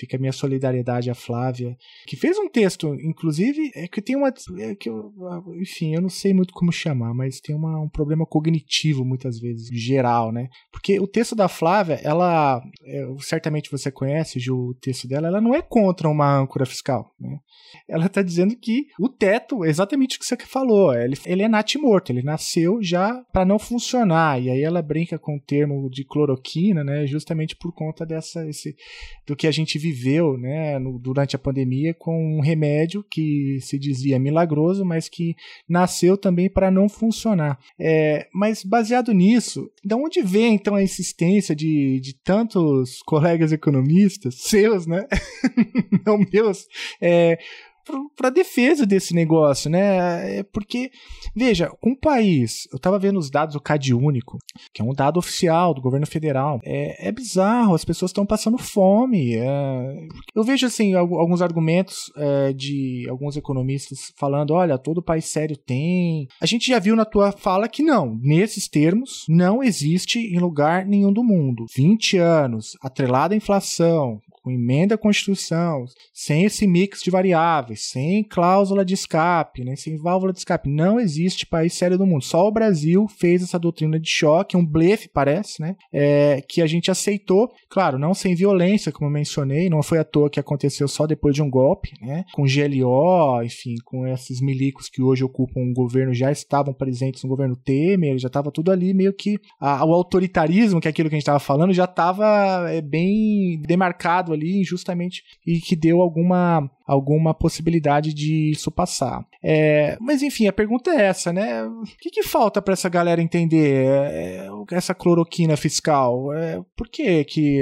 Fica a minha solidariedade à Flávia, que fez um texto, inclusive, é que tem uma. É que eu, enfim, eu não sei muito como chamar, mas tem uma, um problema cognitivo, muitas vezes, geral, né? Porque o texto da Flávia, ela. É, certamente você conhece, Ju, o texto dela, ela não é contra uma âncora fiscal, né? Ela está dizendo que o teto, exatamente o que você falou, ele, ele é natimorto, ele nasceu já para não funcionar. E aí ela brinca com o termo de cloroquina, né? Justamente por conta dessa, esse, do que a gente viveu né, no, durante a pandemia com um remédio que se dizia milagroso, mas que nasceu também para não funcionar. É, mas baseado nisso, de onde vem então a insistência de, de tantos colegas economistas, seus, né? não meus, é, para defesa desse negócio, né? É porque, veja, um país, eu estava vendo os dados do CAD único, que é um dado oficial do governo federal, é, é bizarro, as pessoas estão passando fome. É... Eu vejo, assim, alguns argumentos é, de alguns economistas falando, olha, todo país sério tem. A gente já viu na tua fala que não, nesses termos, não existe em lugar nenhum do mundo. 20 anos, atrelada à inflação, com emenda à Constituição, sem esse mix de variáveis, sem cláusula de escape, né, sem válvula de escape. Não existe país sério do mundo. Só o Brasil fez essa doutrina de choque, um blefe, parece, né, é, que a gente aceitou, claro, não sem violência, como eu mencionei, não foi à toa que aconteceu só depois de um golpe, né, com GLO, enfim, com esses milicos que hoje ocupam o governo, já estavam presentes no governo Temer, já estava tudo ali meio que a, o autoritarismo, que é aquilo que a gente estava falando, já estava é, bem demarcado ali justamente e que deu alguma alguma possibilidade de isso passar. É, mas enfim, a pergunta é essa, né? O que, que falta para essa galera entender é, essa cloroquina fiscal? É, por que, que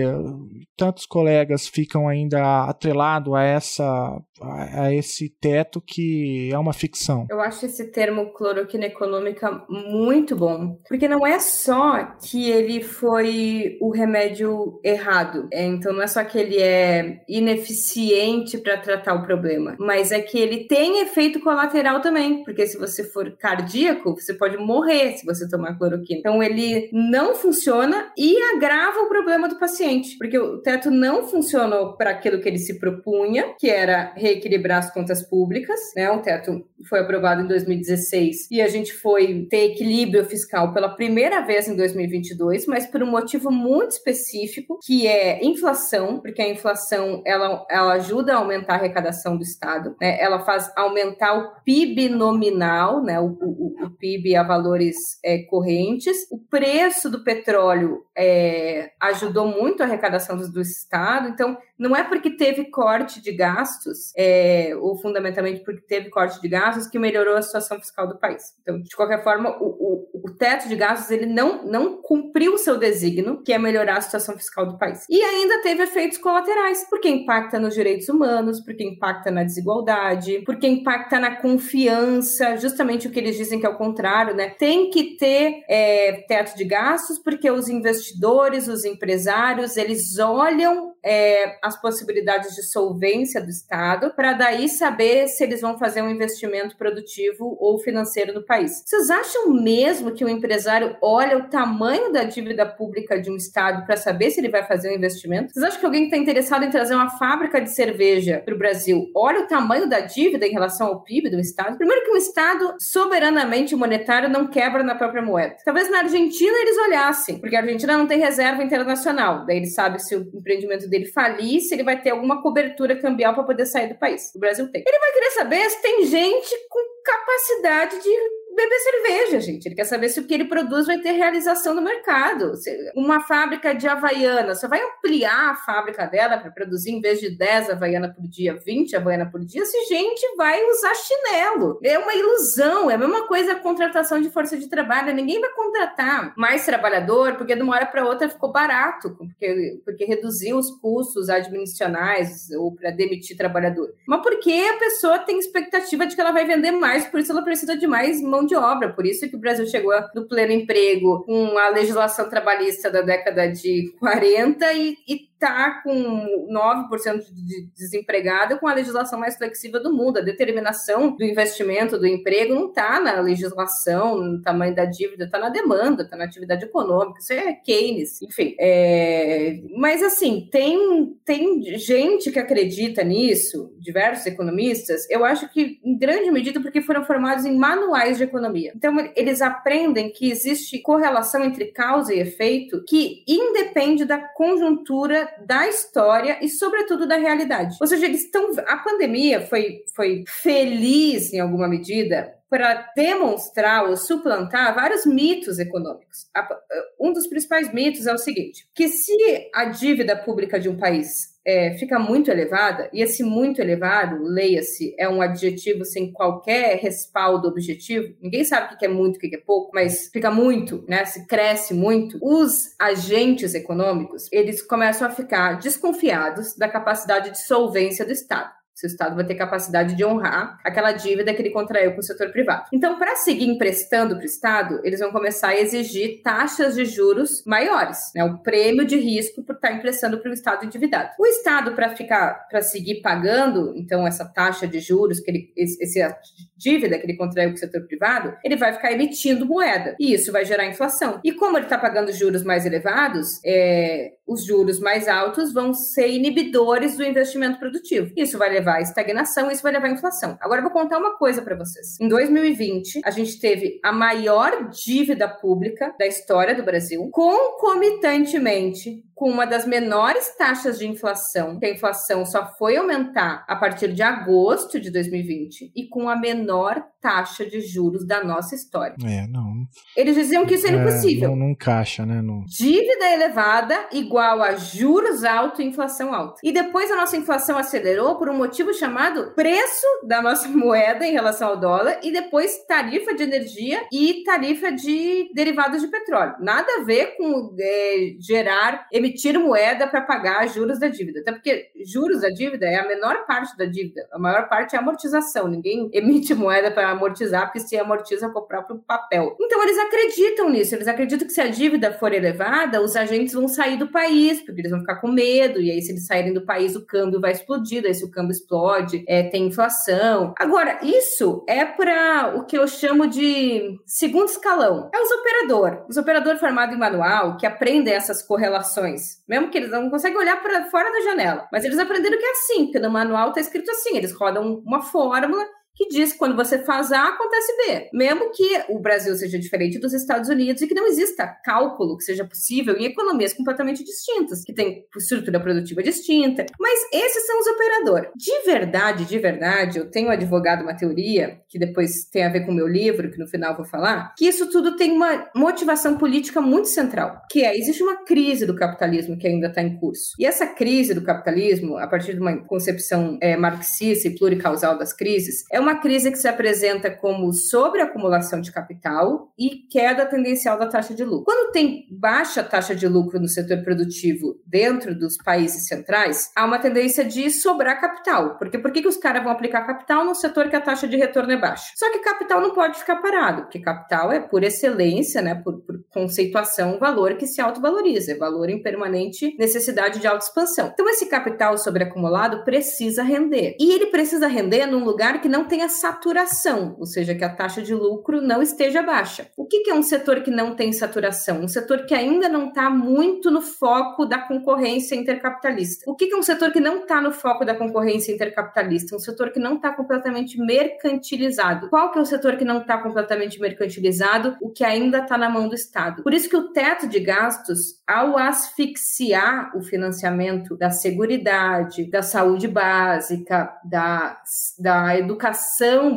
tantos colegas ficam ainda atrelados a essa a, esse teto que é uma ficção? Eu acho esse termo cloroquina econômica muito bom, porque não é só que ele foi o remédio errado, é, então não é só que ele é ineficiente para tratar o problema, mas é que ele tem efeito colateral também, porque se você for cardíaco, você pode morrer se você tomar cloroquina. Então ele não funciona e agrava o problema do paciente, porque o teto não funcionou para aquilo que ele se propunha, que era reequilibrar as contas públicas, né? O teto foi aprovado em 2016 e a gente foi ter equilíbrio fiscal pela primeira vez em 2022, mas por um motivo muito específico, que é inflação, porque a inflação ela, ela ajuda a aumentar a arrecadação arrecadação do Estado. Né? Ela faz aumentar o PIB nominal, né? o, o, o PIB a valores é, correntes. O preço do petróleo é, ajudou muito a arrecadação do, do, Estado. Então, não é porque teve corte de gastos, é, ou fundamentalmente porque teve corte de gastos, que melhorou a situação fiscal do país. Então, de qualquer forma, o, o, o teto de gastos ele não, não cumpriu o seu desígnio, que é melhorar a situação fiscal do país. E ainda teve efeitos colaterais, porque impacta nos direitos humanos, porque impacta na desigualdade, porque impacta na confiança, justamente o que eles dizem que é o contrário, né? Tem que ter é, teto de gastos, porque os investidores, os empresários, eles olham é, as possibilidades de solvência do Estado, para daí saber se eles vão fazer um investimento produtivo ou financeiro no país. Vocês acham mesmo que o empresário olha o tamanho da dívida pública de um Estado para saber se ele vai fazer um investimento? Vocês acham que alguém que está interessado em trazer uma fábrica de cerveja para o Brasil olha o tamanho da dívida em relação ao PIB do Estado? Primeiro que um Estado soberanamente monetário não quebra na própria moeda. Talvez na Argentina eles olhassem, porque a Argentina não tem reserva internacional, daí ele sabe se o empreendimento dele falir, se ele vai ter alguma cobertura cambial para poder sair do país. O Brasil tem. Ele vai querer saber se tem gente com capacidade de beber cerveja, gente. Ele quer saber se o que ele produz vai ter realização no mercado. Uma fábrica de Havaiana, você vai ampliar a fábrica dela para produzir, em vez de 10 Havaiana por dia, 20 Havaiana por dia, se gente vai usar chinelo. É uma ilusão, é a mesma coisa a contratação de força de trabalho. Ninguém vai contratar mais trabalhador porque de uma hora para outra ficou barato, porque, porque reduziu os custos administracionais ou para demitir trabalhador. Mas porque a pessoa tem expectativa de que ela vai vender mais, por isso ela precisa de mais mão de obra. Por isso que o Brasil chegou no pleno emprego com a legislação trabalhista da década de 40 e, e está com 9% de desempregado com a legislação mais flexível do mundo. A determinação do investimento, do emprego, não está na legislação, no tamanho da dívida, está na demanda, está na atividade econômica. Isso é Keynes, enfim. É... Mas, assim, tem, tem gente que acredita nisso, diversos economistas, eu acho que, em grande medida, porque foram formados em manuais de economia. Então, eles aprendem que existe correlação entre causa e efeito que independe da conjuntura da história e, sobretudo, da realidade. Ou seja, eles estão. A pandemia foi, foi feliz, em alguma medida, para demonstrar ou suplantar vários mitos econômicos. Um dos principais mitos é o seguinte: que se a dívida pública de um país é, fica muito elevada, e esse muito elevado, leia-se, é um adjetivo sem qualquer respaldo objetivo, ninguém sabe o que é muito, o que é pouco, mas fica muito, né? Se cresce muito, os agentes econômicos eles começam a ficar desconfiados da capacidade de solvência do Estado se o Estado vai ter capacidade de honrar aquela dívida que ele contraiu com o setor privado. Então, para seguir emprestando para o Estado, eles vão começar a exigir taxas de juros maiores, né? O prêmio de risco por estar emprestando para o Estado endividado. O Estado, para ficar, para seguir pagando, então, essa taxa de juros, que ele, essa dívida que ele contraiu com o setor privado, ele vai ficar emitindo moeda. E isso vai gerar inflação. E como ele está pagando juros mais elevados, é, os juros mais altos vão ser inibidores do investimento produtivo. Isso vai levar à estagnação, isso vai levar à inflação. Agora eu vou contar uma coisa para vocês. Em 2020, a gente teve a maior dívida pública da história do Brasil, concomitantemente com uma das menores taxas de inflação, que a inflação só foi aumentar a partir de agosto de 2020, e com a menor taxa de juros da nossa história. É, não. Eles diziam que isso era é, impossível. Não, não encaixa, né? Não... Dívida elevada igual a juros altos e inflação alta. E depois a nossa inflação acelerou por um motivo chamado preço da nossa moeda em relação ao dólar e depois tarifa de energia e tarifa de derivados de petróleo. Nada a ver com é, gerar emitir moeda para pagar juros da dívida. Até porque juros da dívida é a menor parte da dívida. A maior parte é amortização. Ninguém emite moeda para amortizar, porque se amortiza com o próprio papel. Então, eles acreditam nisso. Eles acreditam que se a dívida for elevada, os agentes vão sair do país, porque eles vão ficar com medo. E aí, se eles saírem do país, o câmbio vai explodir. Daí, se o câmbio explode, é, tem inflação. Agora, isso é para o que eu chamo de segundo escalão. É os operadores. Os operadores formados em manual, que aprendem essas correlações mesmo que eles não conseguem olhar para fora da janela. Mas eles aprenderam que é assim, porque no manual está escrito assim: eles rodam uma fórmula que diz que quando você faz A, acontece B. Mesmo que o Brasil seja diferente dos Estados Unidos e que não exista cálculo que seja possível em economias completamente distintas, que tem estrutura produtiva distinta. Mas esses são os operadores. De verdade, de verdade, eu tenho advogado uma teoria, que depois tem a ver com o meu livro, que no final vou falar, que isso tudo tem uma motivação política muito central, que é, existe uma crise do capitalismo que ainda está em curso. E essa crise do capitalismo, a partir de uma concepção é, marxista e pluricausal das crises, é uma crise que se apresenta como sobreacumulação de capital e queda tendencial da taxa de lucro. Quando tem baixa taxa de lucro no setor produtivo dentro dos países centrais, há uma tendência de sobrar capital. Porque por que, que os caras vão aplicar capital num setor que a taxa de retorno é baixa? Só que capital não pode ficar parado, porque capital é, por excelência, né, por, por conceituação, um valor que se autovaloriza, é valor em permanente necessidade de autoexpansão. Então, esse capital sobreacumulado precisa render. E ele precisa render num lugar que não tenha saturação, ou seja, que a taxa de lucro não esteja baixa. O que, que é um setor que não tem saturação? Um setor que ainda não está muito no foco da concorrência intercapitalista. O que, que é um setor que não está no foco da concorrência intercapitalista? Um setor que não está completamente mercantilizado. Qual que é o setor que não está completamente mercantilizado? O que ainda está na mão do Estado. Por isso que o teto de gastos, ao asfixiar o financiamento da seguridade, da saúde básica, da, da educação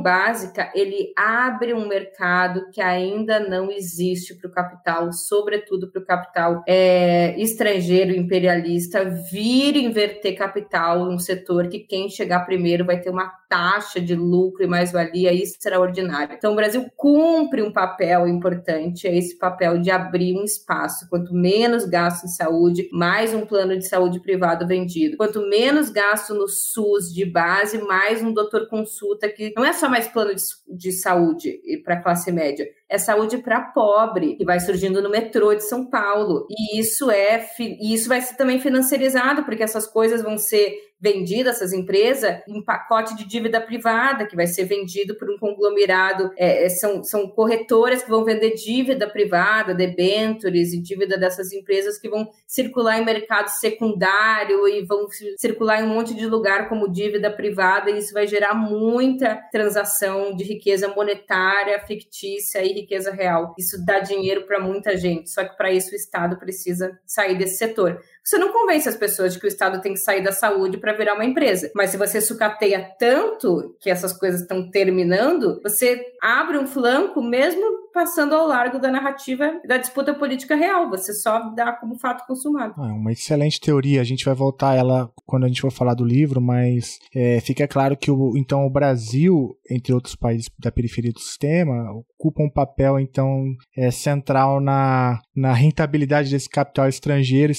básica, ele abre um mercado que ainda não existe para o capital, sobretudo para o capital é, estrangeiro imperialista, vir inverter capital num setor que quem chegar primeiro vai ter uma taxa de lucro e mais-valia extraordinária. Então, o Brasil cumpre um papel importante, é esse papel de abrir um espaço. Quanto menos gasto em saúde, mais um plano de saúde privado vendido. Quanto menos gasto no SUS de base, mais um doutor consulta que não é só mais plano de, de saúde para classe média, é saúde para pobre, que vai surgindo no metrô de São Paulo. E isso é e isso vai ser também financiarizado, porque essas coisas vão ser vendidas, essas empresas, em pacote de dívida privada, que vai ser vendido por um conglomerado. É, é são, são corretoras que vão vender dívida privada, debentures e dívida dessas empresas que vão circular em mercado secundário e vão circular em um monte de lugar como dívida privada, e isso vai gerar muita transação de riqueza monetária, fictícia e riqueza real. Isso dá dinheiro para muita gente, só que para isso o Estado precisa sair desse setor. Você não convence as pessoas de que o Estado tem que sair da saúde para virar uma empresa. Mas se você sucateia tanto que essas coisas estão terminando, você abre um flanco mesmo passando ao largo da narrativa da disputa política real. Você só dá como fato consumado. É uma excelente teoria. A gente vai voltar a ela quando a gente for falar do livro, mas é, fica claro que o, então o Brasil, entre outros países da periferia do sistema, ocupa um papel então é, central na, na rentabilidade desse capital estrangeiro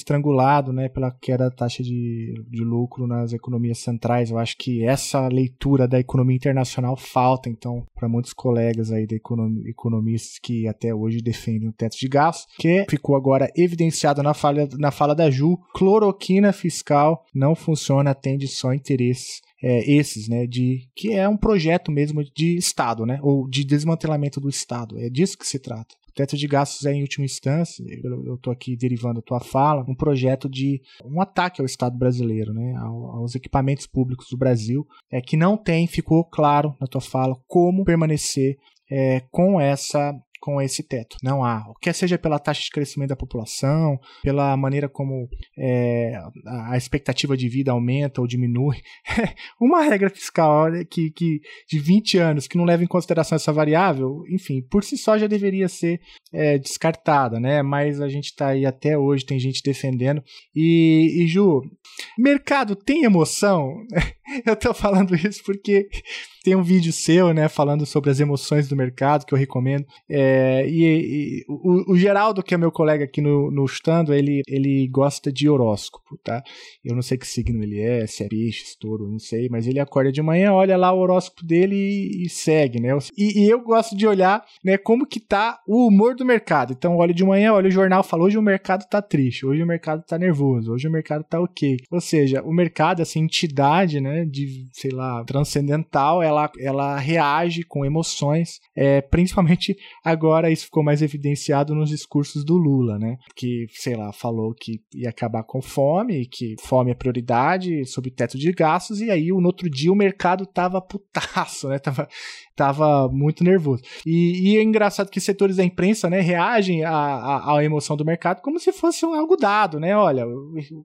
né, pela queda da taxa de, de lucro nas economias centrais. Eu acho que essa leitura da economia internacional falta então para muitos colegas aí da economia, economia que até hoje defendem o teto de gastos, que ficou agora evidenciado na fala, na fala da Ju, cloroquina fiscal não funciona, atende só interesses é, esses, né, de que é um projeto mesmo de Estado, né, ou de desmantelamento do Estado. É disso que se trata. Teto de gastos é, em última instância, eu estou aqui derivando a tua fala, um projeto de um ataque ao Estado brasileiro, né, aos equipamentos públicos do Brasil, é que não tem, ficou claro na tua fala, como permanecer é, com essa com esse teto. Não há. Quer seja pela taxa de crescimento da população, pela maneira como é, a expectativa de vida aumenta ou diminui. Uma regra fiscal que, que, de 20 anos que não leva em consideração essa variável, enfim, por si só já deveria ser é, descartada, né? Mas a gente está aí até hoje, tem gente defendendo. E, e Ju, mercado tem emoção? Eu tô falando isso porque tem um vídeo seu, né, falando sobre as emoções do mercado, que eu recomendo. É, e, e o, o, Geraldo, que é meu colega aqui no, no Estando, ele, ele gosta de horóscopo, tá? Eu não sei que signo ele é, se é peixe, touro, não sei, mas ele acorda de manhã, olha lá o horóscopo dele e, e segue, né? E, e, eu gosto de olhar, né, como que tá o humor do mercado. Então, olho de manhã, olho o jornal, falo, hoje o mercado tá triste, hoje o mercado tá nervoso, hoje o mercado tá ok. Ou seja, o mercado, essa entidade, né, de, sei lá, transcendental, ela, ela reage com emoções, é, principalmente agora isso ficou mais evidenciado nos discursos do Lula, né, que, sei lá, falou que ia acabar com fome, que fome é prioridade, sob teto de gastos, e aí no outro dia o mercado tava putaço, né, tava tava muito nervoso. E, e, é engraçado que setores da imprensa, né, reagem à, emoção do mercado como se fosse algo dado, né? Olha,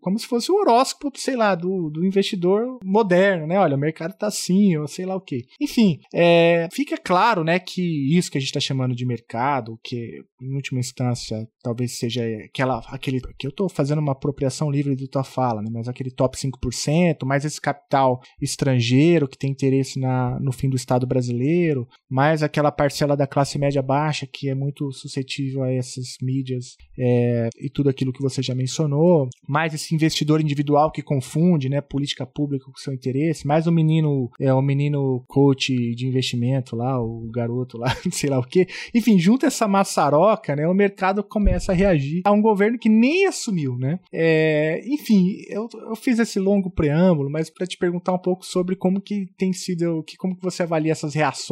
como se fosse o um horóscopo, sei lá, do, do investidor moderno, né? Olha, o mercado tá assim, ou sei lá o quê. Enfim, é, fica claro, né, que isso que a gente está chamando de mercado, que em última instância talvez seja aquela, aquele, que eu estou fazendo uma apropriação livre do tua fala, né, mas aquele top 5%, mais esse capital estrangeiro que tem interesse na, no fim do Estado brasileiro, brasileiro, mais aquela parcela da classe média baixa que é muito suscetível a essas mídias é, e tudo aquilo que você já mencionou, mais esse investidor individual que confunde, né, política pública com seu interesse, mais o menino, é o menino coach de investimento lá, o garoto lá, sei lá o que. Enfim, junto essa maçaroca, né, o mercado começa a reagir a um governo que nem assumiu, né? É, enfim, eu, eu fiz esse longo preâmbulo, mas para te perguntar um pouco sobre como que tem sido, que como que você avalia essas reações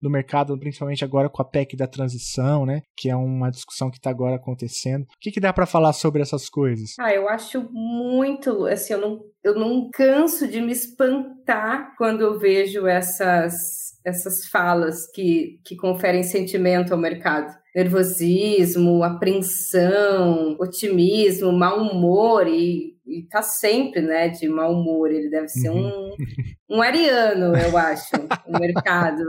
do mercado, principalmente agora com a PEC da transição, né? Que é uma discussão que está agora acontecendo. O que, que dá para falar sobre essas coisas? Ah, eu acho muito, assim, eu não, eu não canso de me espantar quando eu vejo essas essas falas que, que conferem sentimento ao mercado. Nervosismo, apreensão, otimismo, mau humor e e tá sempre, né, de mau humor. Ele deve ser uhum. um, um ariano, eu acho, no mercado.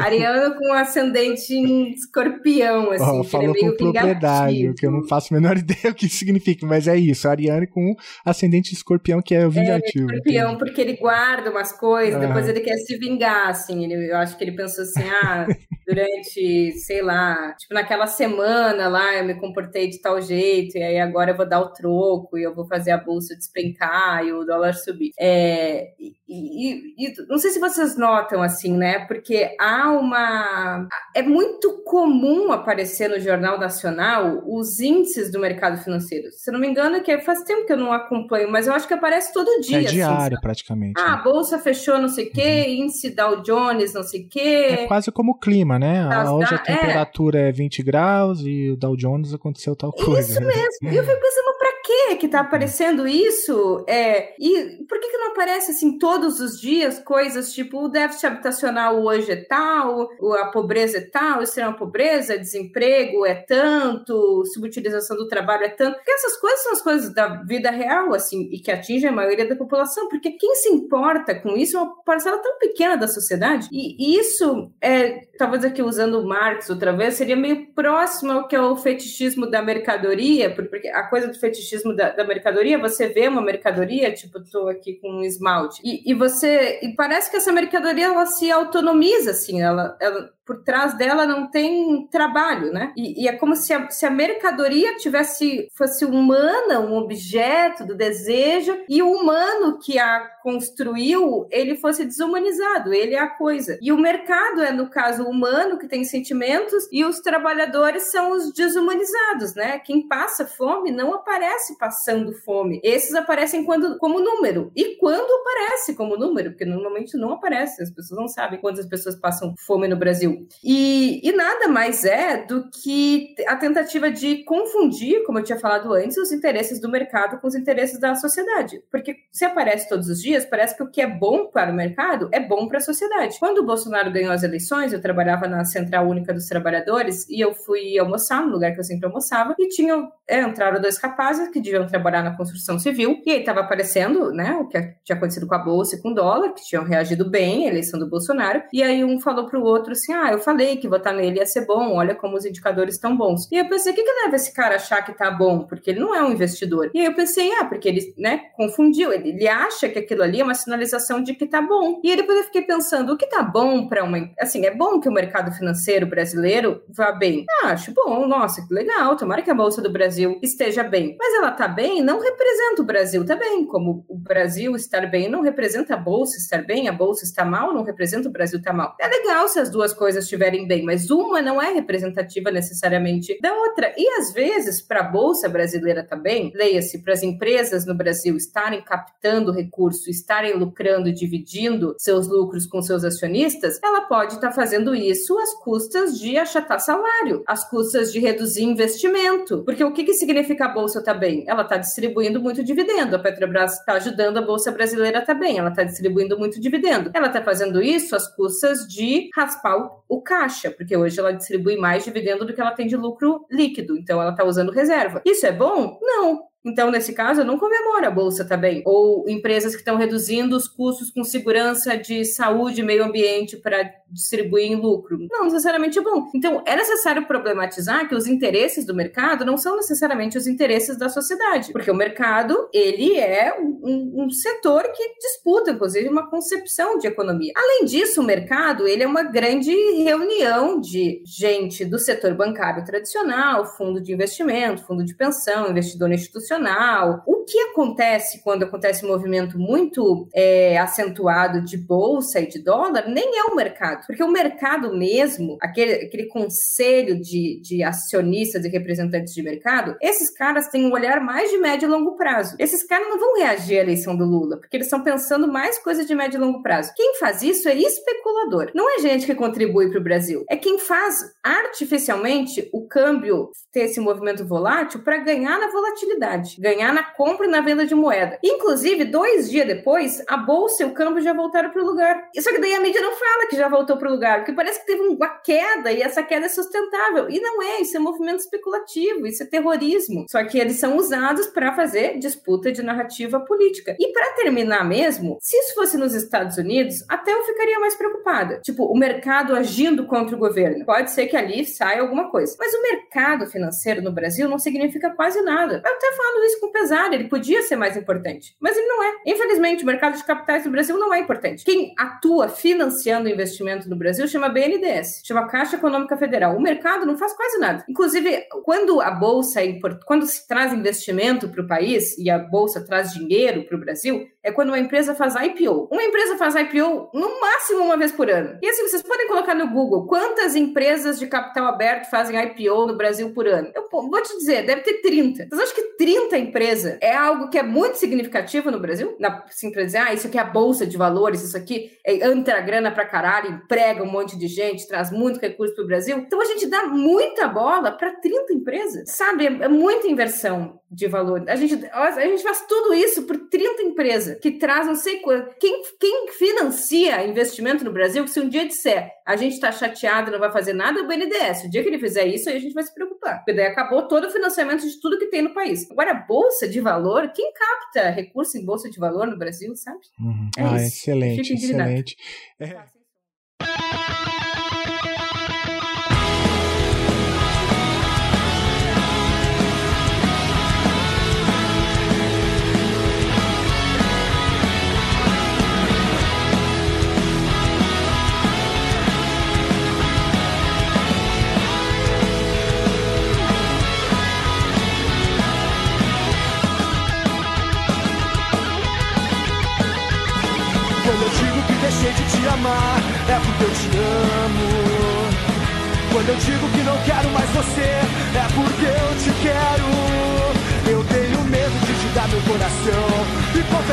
Ariano com ascendente em escorpião, assim, oh, falou ele é meio com propriedade, que eu não faço a menor ideia o que isso significa, mas é isso, ariano com ascendente escorpião, que é o vingativo. É, escorpião, porque ele guarda umas coisas, ah. depois ele quer se vingar, assim, ele, eu acho que ele pensou assim, ah, durante, sei lá, tipo, naquela semana lá eu me comportei de tal jeito, e aí agora eu vou dar o troco, e eu vou fazer a bolsa despencar e o dólar subir. É, e, e, e, não sei se vocês notam assim, né? Porque há uma. É muito comum aparecer no Jornal Nacional os índices do mercado financeiro. Se não me engano, que faz tempo que eu não acompanho, mas eu acho que aparece todo dia. É assim, diário, assim, praticamente. Ah, né? a bolsa fechou não sei o quê, uhum. índice Dow Jones não sei o quê. É quase como o clima, né? Hoje a é. temperatura é. é 20 graus e o Dow Jones aconteceu tal coisa. Isso mesmo. E eu fico pensando, pra que que tá aparecendo isso? É, e por que que não aparece assim todos os dias coisas tipo o déficit habitacional hoje é tal, a pobreza é tal, extrema pobreza, desemprego é tanto, subutilização do trabalho é tanto? Porque essas coisas são as coisas da vida real, assim, e que atingem a maioria da população, porque quem se importa com isso é uma parcela tão pequena da sociedade, e isso é, talvez aqui usando Marx outra vez, seria meio próximo ao que é o fetichismo da mercadoria, porque a coisa do fetichismo da, da mercadoria, você vê uma mercadoria, tipo, estou aqui com um esmalte, e, e você. E parece que essa mercadoria ela se autonomiza, assim, ela, ela por trás dela não tem trabalho, né? E, e, é como se a, se a mercadoria tivesse fosse humana, um objeto do desejo, e o humano que a construiu, ele fosse desumanizado, ele é a coisa. E o mercado é, no caso, humano que tem sentimentos, e os trabalhadores são os desumanizados, né? Quem passa fome não aparece passando fome. Esses aparecem quando como número. E quando aparece como número, porque normalmente não aparece, as pessoas não sabem quantas pessoas passam fome no Brasil. E, e nada mais é do que a tentativa de confundir, como eu tinha falado antes, os interesses do mercado com os interesses da sociedade. Porque se aparece todos os dias, parece que o que é bom para o mercado é bom para a sociedade. Quando o Bolsonaro ganhou as eleições, eu trabalhava na Central Única dos Trabalhadores e eu fui almoçar no lugar que eu sempre almoçava e tinham é, entraram dois rapazes que deviam trabalhar na construção civil e aí estava aparecendo, né, o que tinha acontecido com a bolsa e com o dólar, que tinham reagido bem à eleição do Bolsonaro. E aí um falou para o outro assim: "Ah, eu falei que votar nele ia ser bom, olha como os indicadores estão bons. E eu pensei, o que, que leva esse cara a achar que tá bom? Porque ele não é um investidor. E aí eu pensei, ah, porque ele, né, confundiu, ele, ele acha que aquilo ali é uma sinalização de que tá bom. E aí depois eu fiquei pensando, o que tá bom para uma. Assim, é bom que o mercado financeiro brasileiro vá bem? Ah, acho bom, nossa, que legal, tomara que a Bolsa do Brasil esteja bem. Mas ela tá bem não representa o Brasil. Tá como o Brasil estar bem não representa a Bolsa estar bem, a Bolsa está mal não representa o Brasil estar tá mal. É legal se as duas coisas coisas estiverem bem, mas uma não é representativa necessariamente da outra. E às vezes, para a Bolsa brasileira também, leia-se para as empresas no Brasil estarem captando recurso, estarem lucrando e dividindo seus lucros com seus acionistas, ela pode estar tá fazendo isso às custas de achatar salário, às custas de reduzir investimento. Porque o que, que significa a Bolsa também? Ela está distribuindo muito dividendo. A Petrobras está ajudando a Bolsa brasileira também. Ela está distribuindo muito dividendo. Ela está fazendo isso às custas de raspar o, o caixa, porque hoje ela distribui mais dividendo do que ela tem de lucro líquido. Então ela está usando reserva. Isso é bom? Não. Então, nesse caso, não comemoro a bolsa também. Ou empresas que estão reduzindo os custos com segurança de saúde e meio ambiente para distribuir em lucro. Não necessariamente é bom. Então, é necessário problematizar que os interesses do mercado não são necessariamente os interesses da sociedade. Porque o mercado, ele é um, um setor que disputa, inclusive, uma concepção de economia. Além disso, o mercado, ele é uma grande reunião de gente do setor bancário tradicional, fundo de investimento, fundo de pensão, investidor institucional, internacional. O que acontece quando acontece um movimento muito é, acentuado de bolsa e de dólar nem é o mercado, porque o mercado mesmo, aquele, aquele conselho de, de acionistas e representantes de mercado, esses caras têm um olhar mais de médio e longo prazo. Esses caras não vão reagir à eleição do Lula, porque eles estão pensando mais coisas de médio e longo prazo. Quem faz isso é especulador. Não é gente que contribui para o Brasil. É quem faz artificialmente o câmbio ter esse movimento volátil para ganhar na volatilidade ganhar na compra e na venda de moeda. Inclusive, dois dias depois, a bolsa e o câmbio já voltaram para o lugar. Só que daí a mídia não fala que já voltou para o lugar, porque parece que teve uma queda e essa queda é sustentável. E não é, isso é movimento especulativo, isso é terrorismo. Só que eles são usados para fazer disputa de narrativa política. E para terminar mesmo, se isso fosse nos Estados Unidos, até eu ficaria mais preocupada. Tipo, o mercado agindo contra o governo. Pode ser que ali saia alguma coisa. Mas o mercado financeiro no Brasil não significa quase nada. Eu até falo isso com pesar, ele podia ser mais importante, mas ele não é. Infelizmente, o mercado de capitais do Brasil não é importante. Quem atua financiando investimento no Brasil chama BNDES, chama Caixa Econômica Federal. O mercado não faz quase nada. Inclusive, quando a bolsa é quando se traz investimento para o país e a bolsa traz dinheiro para o Brasil, é quando uma empresa faz IPO. Uma empresa faz IPO no máximo uma vez por ano. E assim, vocês podem colocar no Google quantas empresas de capital aberto fazem IPO no Brasil por ano. Eu vou te dizer, deve ter 30. Vocês acham que 30 empresas é algo que é muito significativo no Brasil? Na, assim, pra dizer, ah, isso aqui é a bolsa de valores, isso aqui é, entra grana pra caralho, emprega um monte de gente, traz muito recurso pro Brasil. Então a gente dá muita bola para 30 empresas, sabe? É, muita inversão de valor. A gente, a gente faz tudo isso por 30 empresas que trazem não sei quanto. Quem, quem financia investimento no Brasil, que se um dia disser a gente está chateado não vai fazer nada, o BNDES. O dia que ele fizer isso, aí a gente vai se preocupar. Porque daí acabou todo o financiamento de tudo que tem no país. Agora, bolsa de valor, quem capta recurso em bolsa de valor no Brasil, sabe? Uhum. É ah, isso. excelente, excelente. É.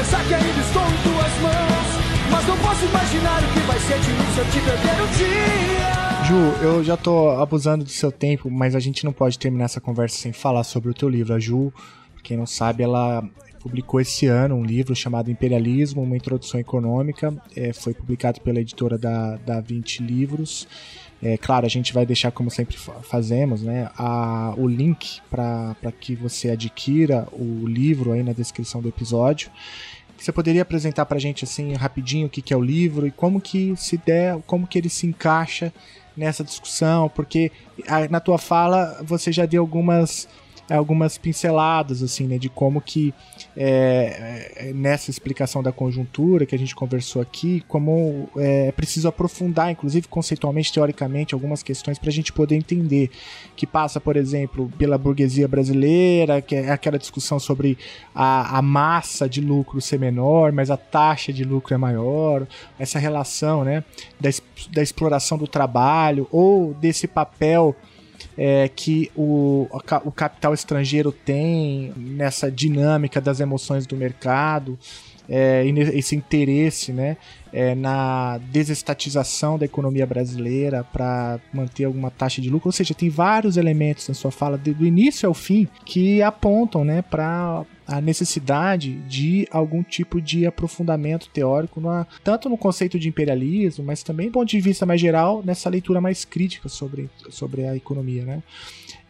confessar que ainda estou em tuas mãos. Mas não posso imaginar o que vai ser de mim se eu te perder um dia. Ju, eu já tô abusando do seu tempo, mas a gente não pode terminar essa conversa sem falar sobre o teu livro. A Ju, quem não sabe, ela publicou esse ano um livro chamado Imperialismo, uma introdução econômica. É, foi publicado pela editora da, da 20 Livros. É, claro, a gente vai deixar, como sempre fazemos, né, a, o link para que você adquira o livro aí na descrição do episódio. Você poderia apresentar para a gente assim rapidinho o que, que é o livro e como que se der, como que ele se encaixa nessa discussão? Porque na tua fala você já deu algumas algumas pinceladas, assim, né, de como que é, é, nessa explicação da conjuntura que a gente conversou aqui, como é, é preciso aprofundar, inclusive conceitualmente, teoricamente, algumas questões para a gente poder entender, que passa, por exemplo, pela burguesia brasileira, que é aquela discussão sobre a, a massa de lucro ser menor, mas a taxa de lucro é maior, essa relação, né, da, da exploração do trabalho ou desse papel é, que o, o capital estrangeiro tem nessa dinâmica das emoções do mercado. É, esse interesse né, é, na desestatização da economia brasileira para manter alguma taxa de lucro. Ou seja, tem vários elementos na sua fala, do início ao fim, que apontam né, para a necessidade de algum tipo de aprofundamento teórico, tanto no conceito de imperialismo, mas também do ponto de vista mais geral, nessa leitura mais crítica sobre, sobre a economia, né?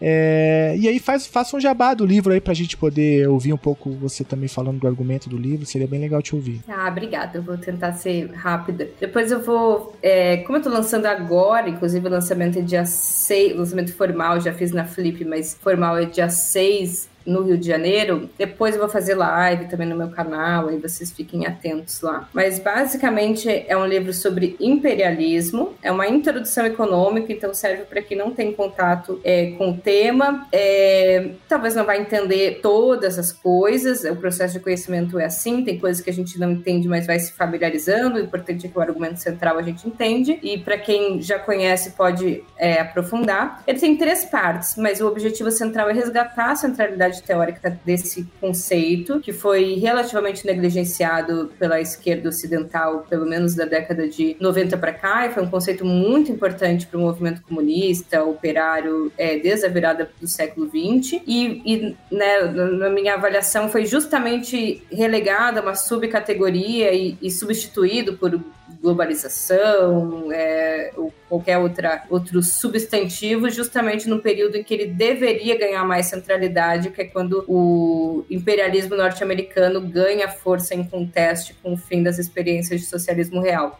É, e aí faz, faça um jabá do livro aí pra gente poder ouvir um pouco você também falando do argumento do livro, seria bem legal te ouvir. Ah, obrigada, eu vou tentar ser rápida. Depois eu vou, é, como eu tô lançando agora, inclusive o lançamento é dia 6, o lançamento formal já fiz na Flip, mas formal é dia 6 no Rio de Janeiro. Depois eu vou fazer live também no meu canal, aí vocês fiquem atentos lá. Mas basicamente é um livro sobre imperialismo, é uma introdução econômica, então serve para quem não tem contato é, com o tema. É, talvez não vai entender todas as coisas, o processo de conhecimento é assim, tem coisas que a gente não entende, mas vai se familiarizando. O importante é que o argumento central a gente entende, e para quem já conhece pode é, aprofundar. Ele tem três partes, mas o objetivo central é resgatar a centralidade teórica desse conceito, que foi relativamente negligenciado pela esquerda ocidental, pelo menos da década de 90 para cá, e foi um conceito muito importante para o movimento comunista, operário, é, desde a virada do século XX. E, e né, na minha avaliação, foi justamente relegado a uma subcategoria e, e substituído por globalização, é, ou qualquer outra, outro substantivo, justamente no período em que ele deveria ganhar mais centralidade, que é quando o imperialismo norte-americano ganha força em conteste com o fim das experiências de socialismo real.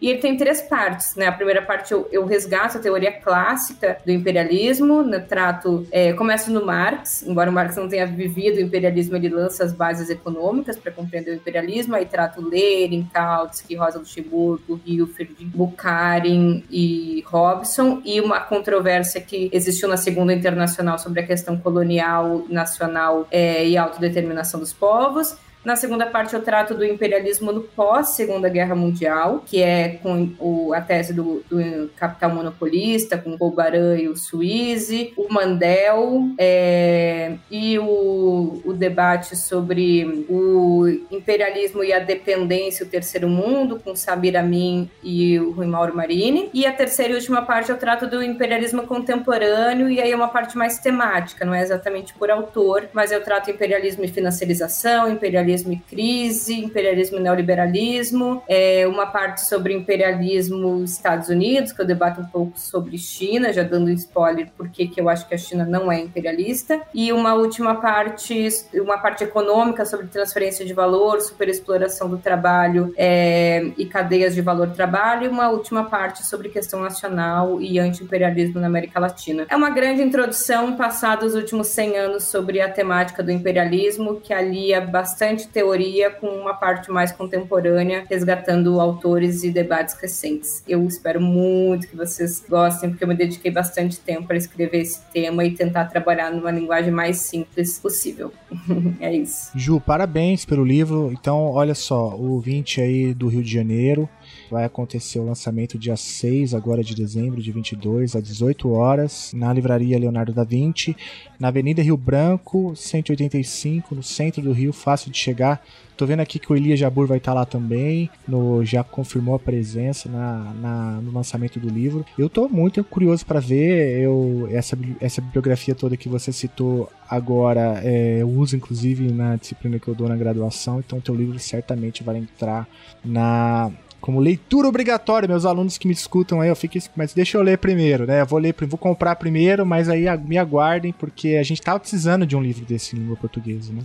E ele tem três partes, né? A primeira parte eu, eu resgato a teoria clássica do imperialismo, né? trato, é, começo no Marx, embora o Marx não tenha vivido o imperialismo, ele lança as bases econômicas para compreender o imperialismo, aí trato Lenin, Kautsky, Rosa Luxemburgo, Hilferd, Bukharin e Robson, e uma controvérsia que existiu na Segunda Internacional sobre a questão colonial, nacional é, e autodeterminação dos povos. Na segunda parte, eu trato do imperialismo no pós-Segunda Guerra Mundial, que é com o, a tese do, do capital monopolista, com o Baran e o Suíze, o Mandel, é, e o, o debate sobre o imperialismo e a dependência, o terceiro mundo, com Sabir Amin e o Rui Mauro Marini. E a terceira e última parte, eu trato do imperialismo contemporâneo, e aí é uma parte mais temática, não é exatamente por autor, mas eu trato imperialismo e financiarização, imperialismo imperialismo e crise, imperialismo e neoliberalismo, é, uma parte sobre imperialismo Estados Unidos, que eu debato um pouco sobre China, já dando spoiler porque que eu acho que a China não é imperialista, e uma última parte, uma parte econômica sobre transferência de valor, superexploração do trabalho é, e cadeias de valor-trabalho, e uma última parte sobre questão nacional e anti-imperialismo na América Latina. É uma grande introdução, passada os últimos 100 anos, sobre a temática do imperialismo, que alia bastante bastante teoria com uma parte mais contemporânea, resgatando autores e debates recentes. Eu espero muito que vocês gostem, porque eu me dediquei bastante tempo para escrever esse tema e tentar trabalhar numa linguagem mais simples possível. é isso. Ju, parabéns pelo livro. Então, olha só, o 20 aí do Rio de Janeiro vai acontecer o lançamento dia 6 agora de dezembro de 22 às 18 horas na livraria Leonardo da Vinci, na Avenida Rio Branco, 185, no centro do Rio, fácil de chegar. Tô vendo aqui que o Elias Jabur vai estar tá lá também, no, já confirmou a presença na, na, no lançamento do livro. Eu tô muito curioso para ver eu, essa, essa bibliografia toda que você citou agora. É, eu uso inclusive na disciplina que eu dou na graduação, então teu livro certamente vai entrar na como leitura obrigatória, meus alunos que me escutam aí, eu fico, mas deixa eu ler primeiro, né? Eu vou ler, vou comprar primeiro, mas aí me aguardem, porque a gente tava precisando de um livro desse em língua portuguesa, né?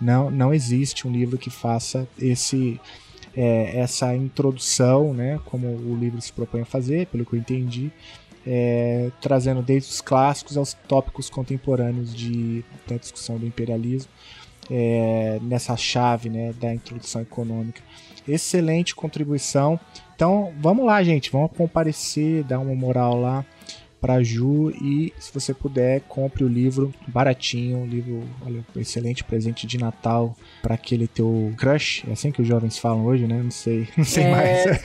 Não, não existe um livro que faça esse é, essa introdução, né? Como o livro se propõe a fazer, pelo que eu entendi. é, trazendo desde os clássicos aos tópicos contemporâneos de, da discussão do imperialismo, é, nessa chave né, da introdução econômica. Excelente contribuição. Então vamos lá, gente, vamos comparecer, dar uma moral lá para Ju e se você puder compre o livro baratinho, um livro, olha, um excelente presente de Natal para aquele teu crush, é assim que os jovens falam hoje, né? Não sei, não sei é, mais.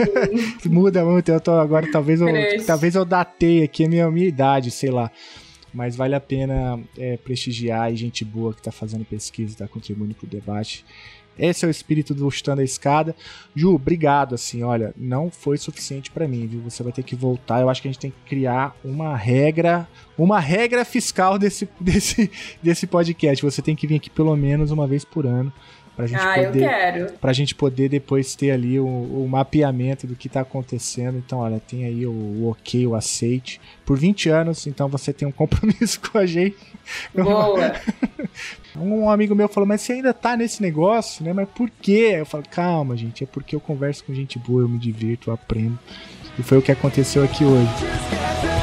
Muda muito, eu tô agora talvez eu, talvez eu datei aqui a minha, a minha idade, sei lá. Mas vale a pena é, prestigiar e gente boa que está fazendo pesquisa, está contribuindo para o debate. Esse é o espírito do Chutando a Escada. Ju, obrigado, assim, olha, não foi suficiente para mim, viu? Você vai ter que voltar. Eu acho que a gente tem que criar uma regra, uma regra fiscal desse, desse, desse podcast. Você tem que vir aqui pelo menos uma vez por ano Pra gente ah, poder, eu quero. Pra gente poder depois ter ali o, o mapeamento do que tá acontecendo. Então, olha, tem aí o, o, ok, o aceite. Por 20 anos, então você tem um compromisso com a gente. Boa! um amigo meu falou, mas você ainda tá nesse negócio, né? Mas por quê? Eu falo, calma, gente, é porque eu converso com gente boa, eu me divirto, eu aprendo. E foi o que aconteceu aqui hoje.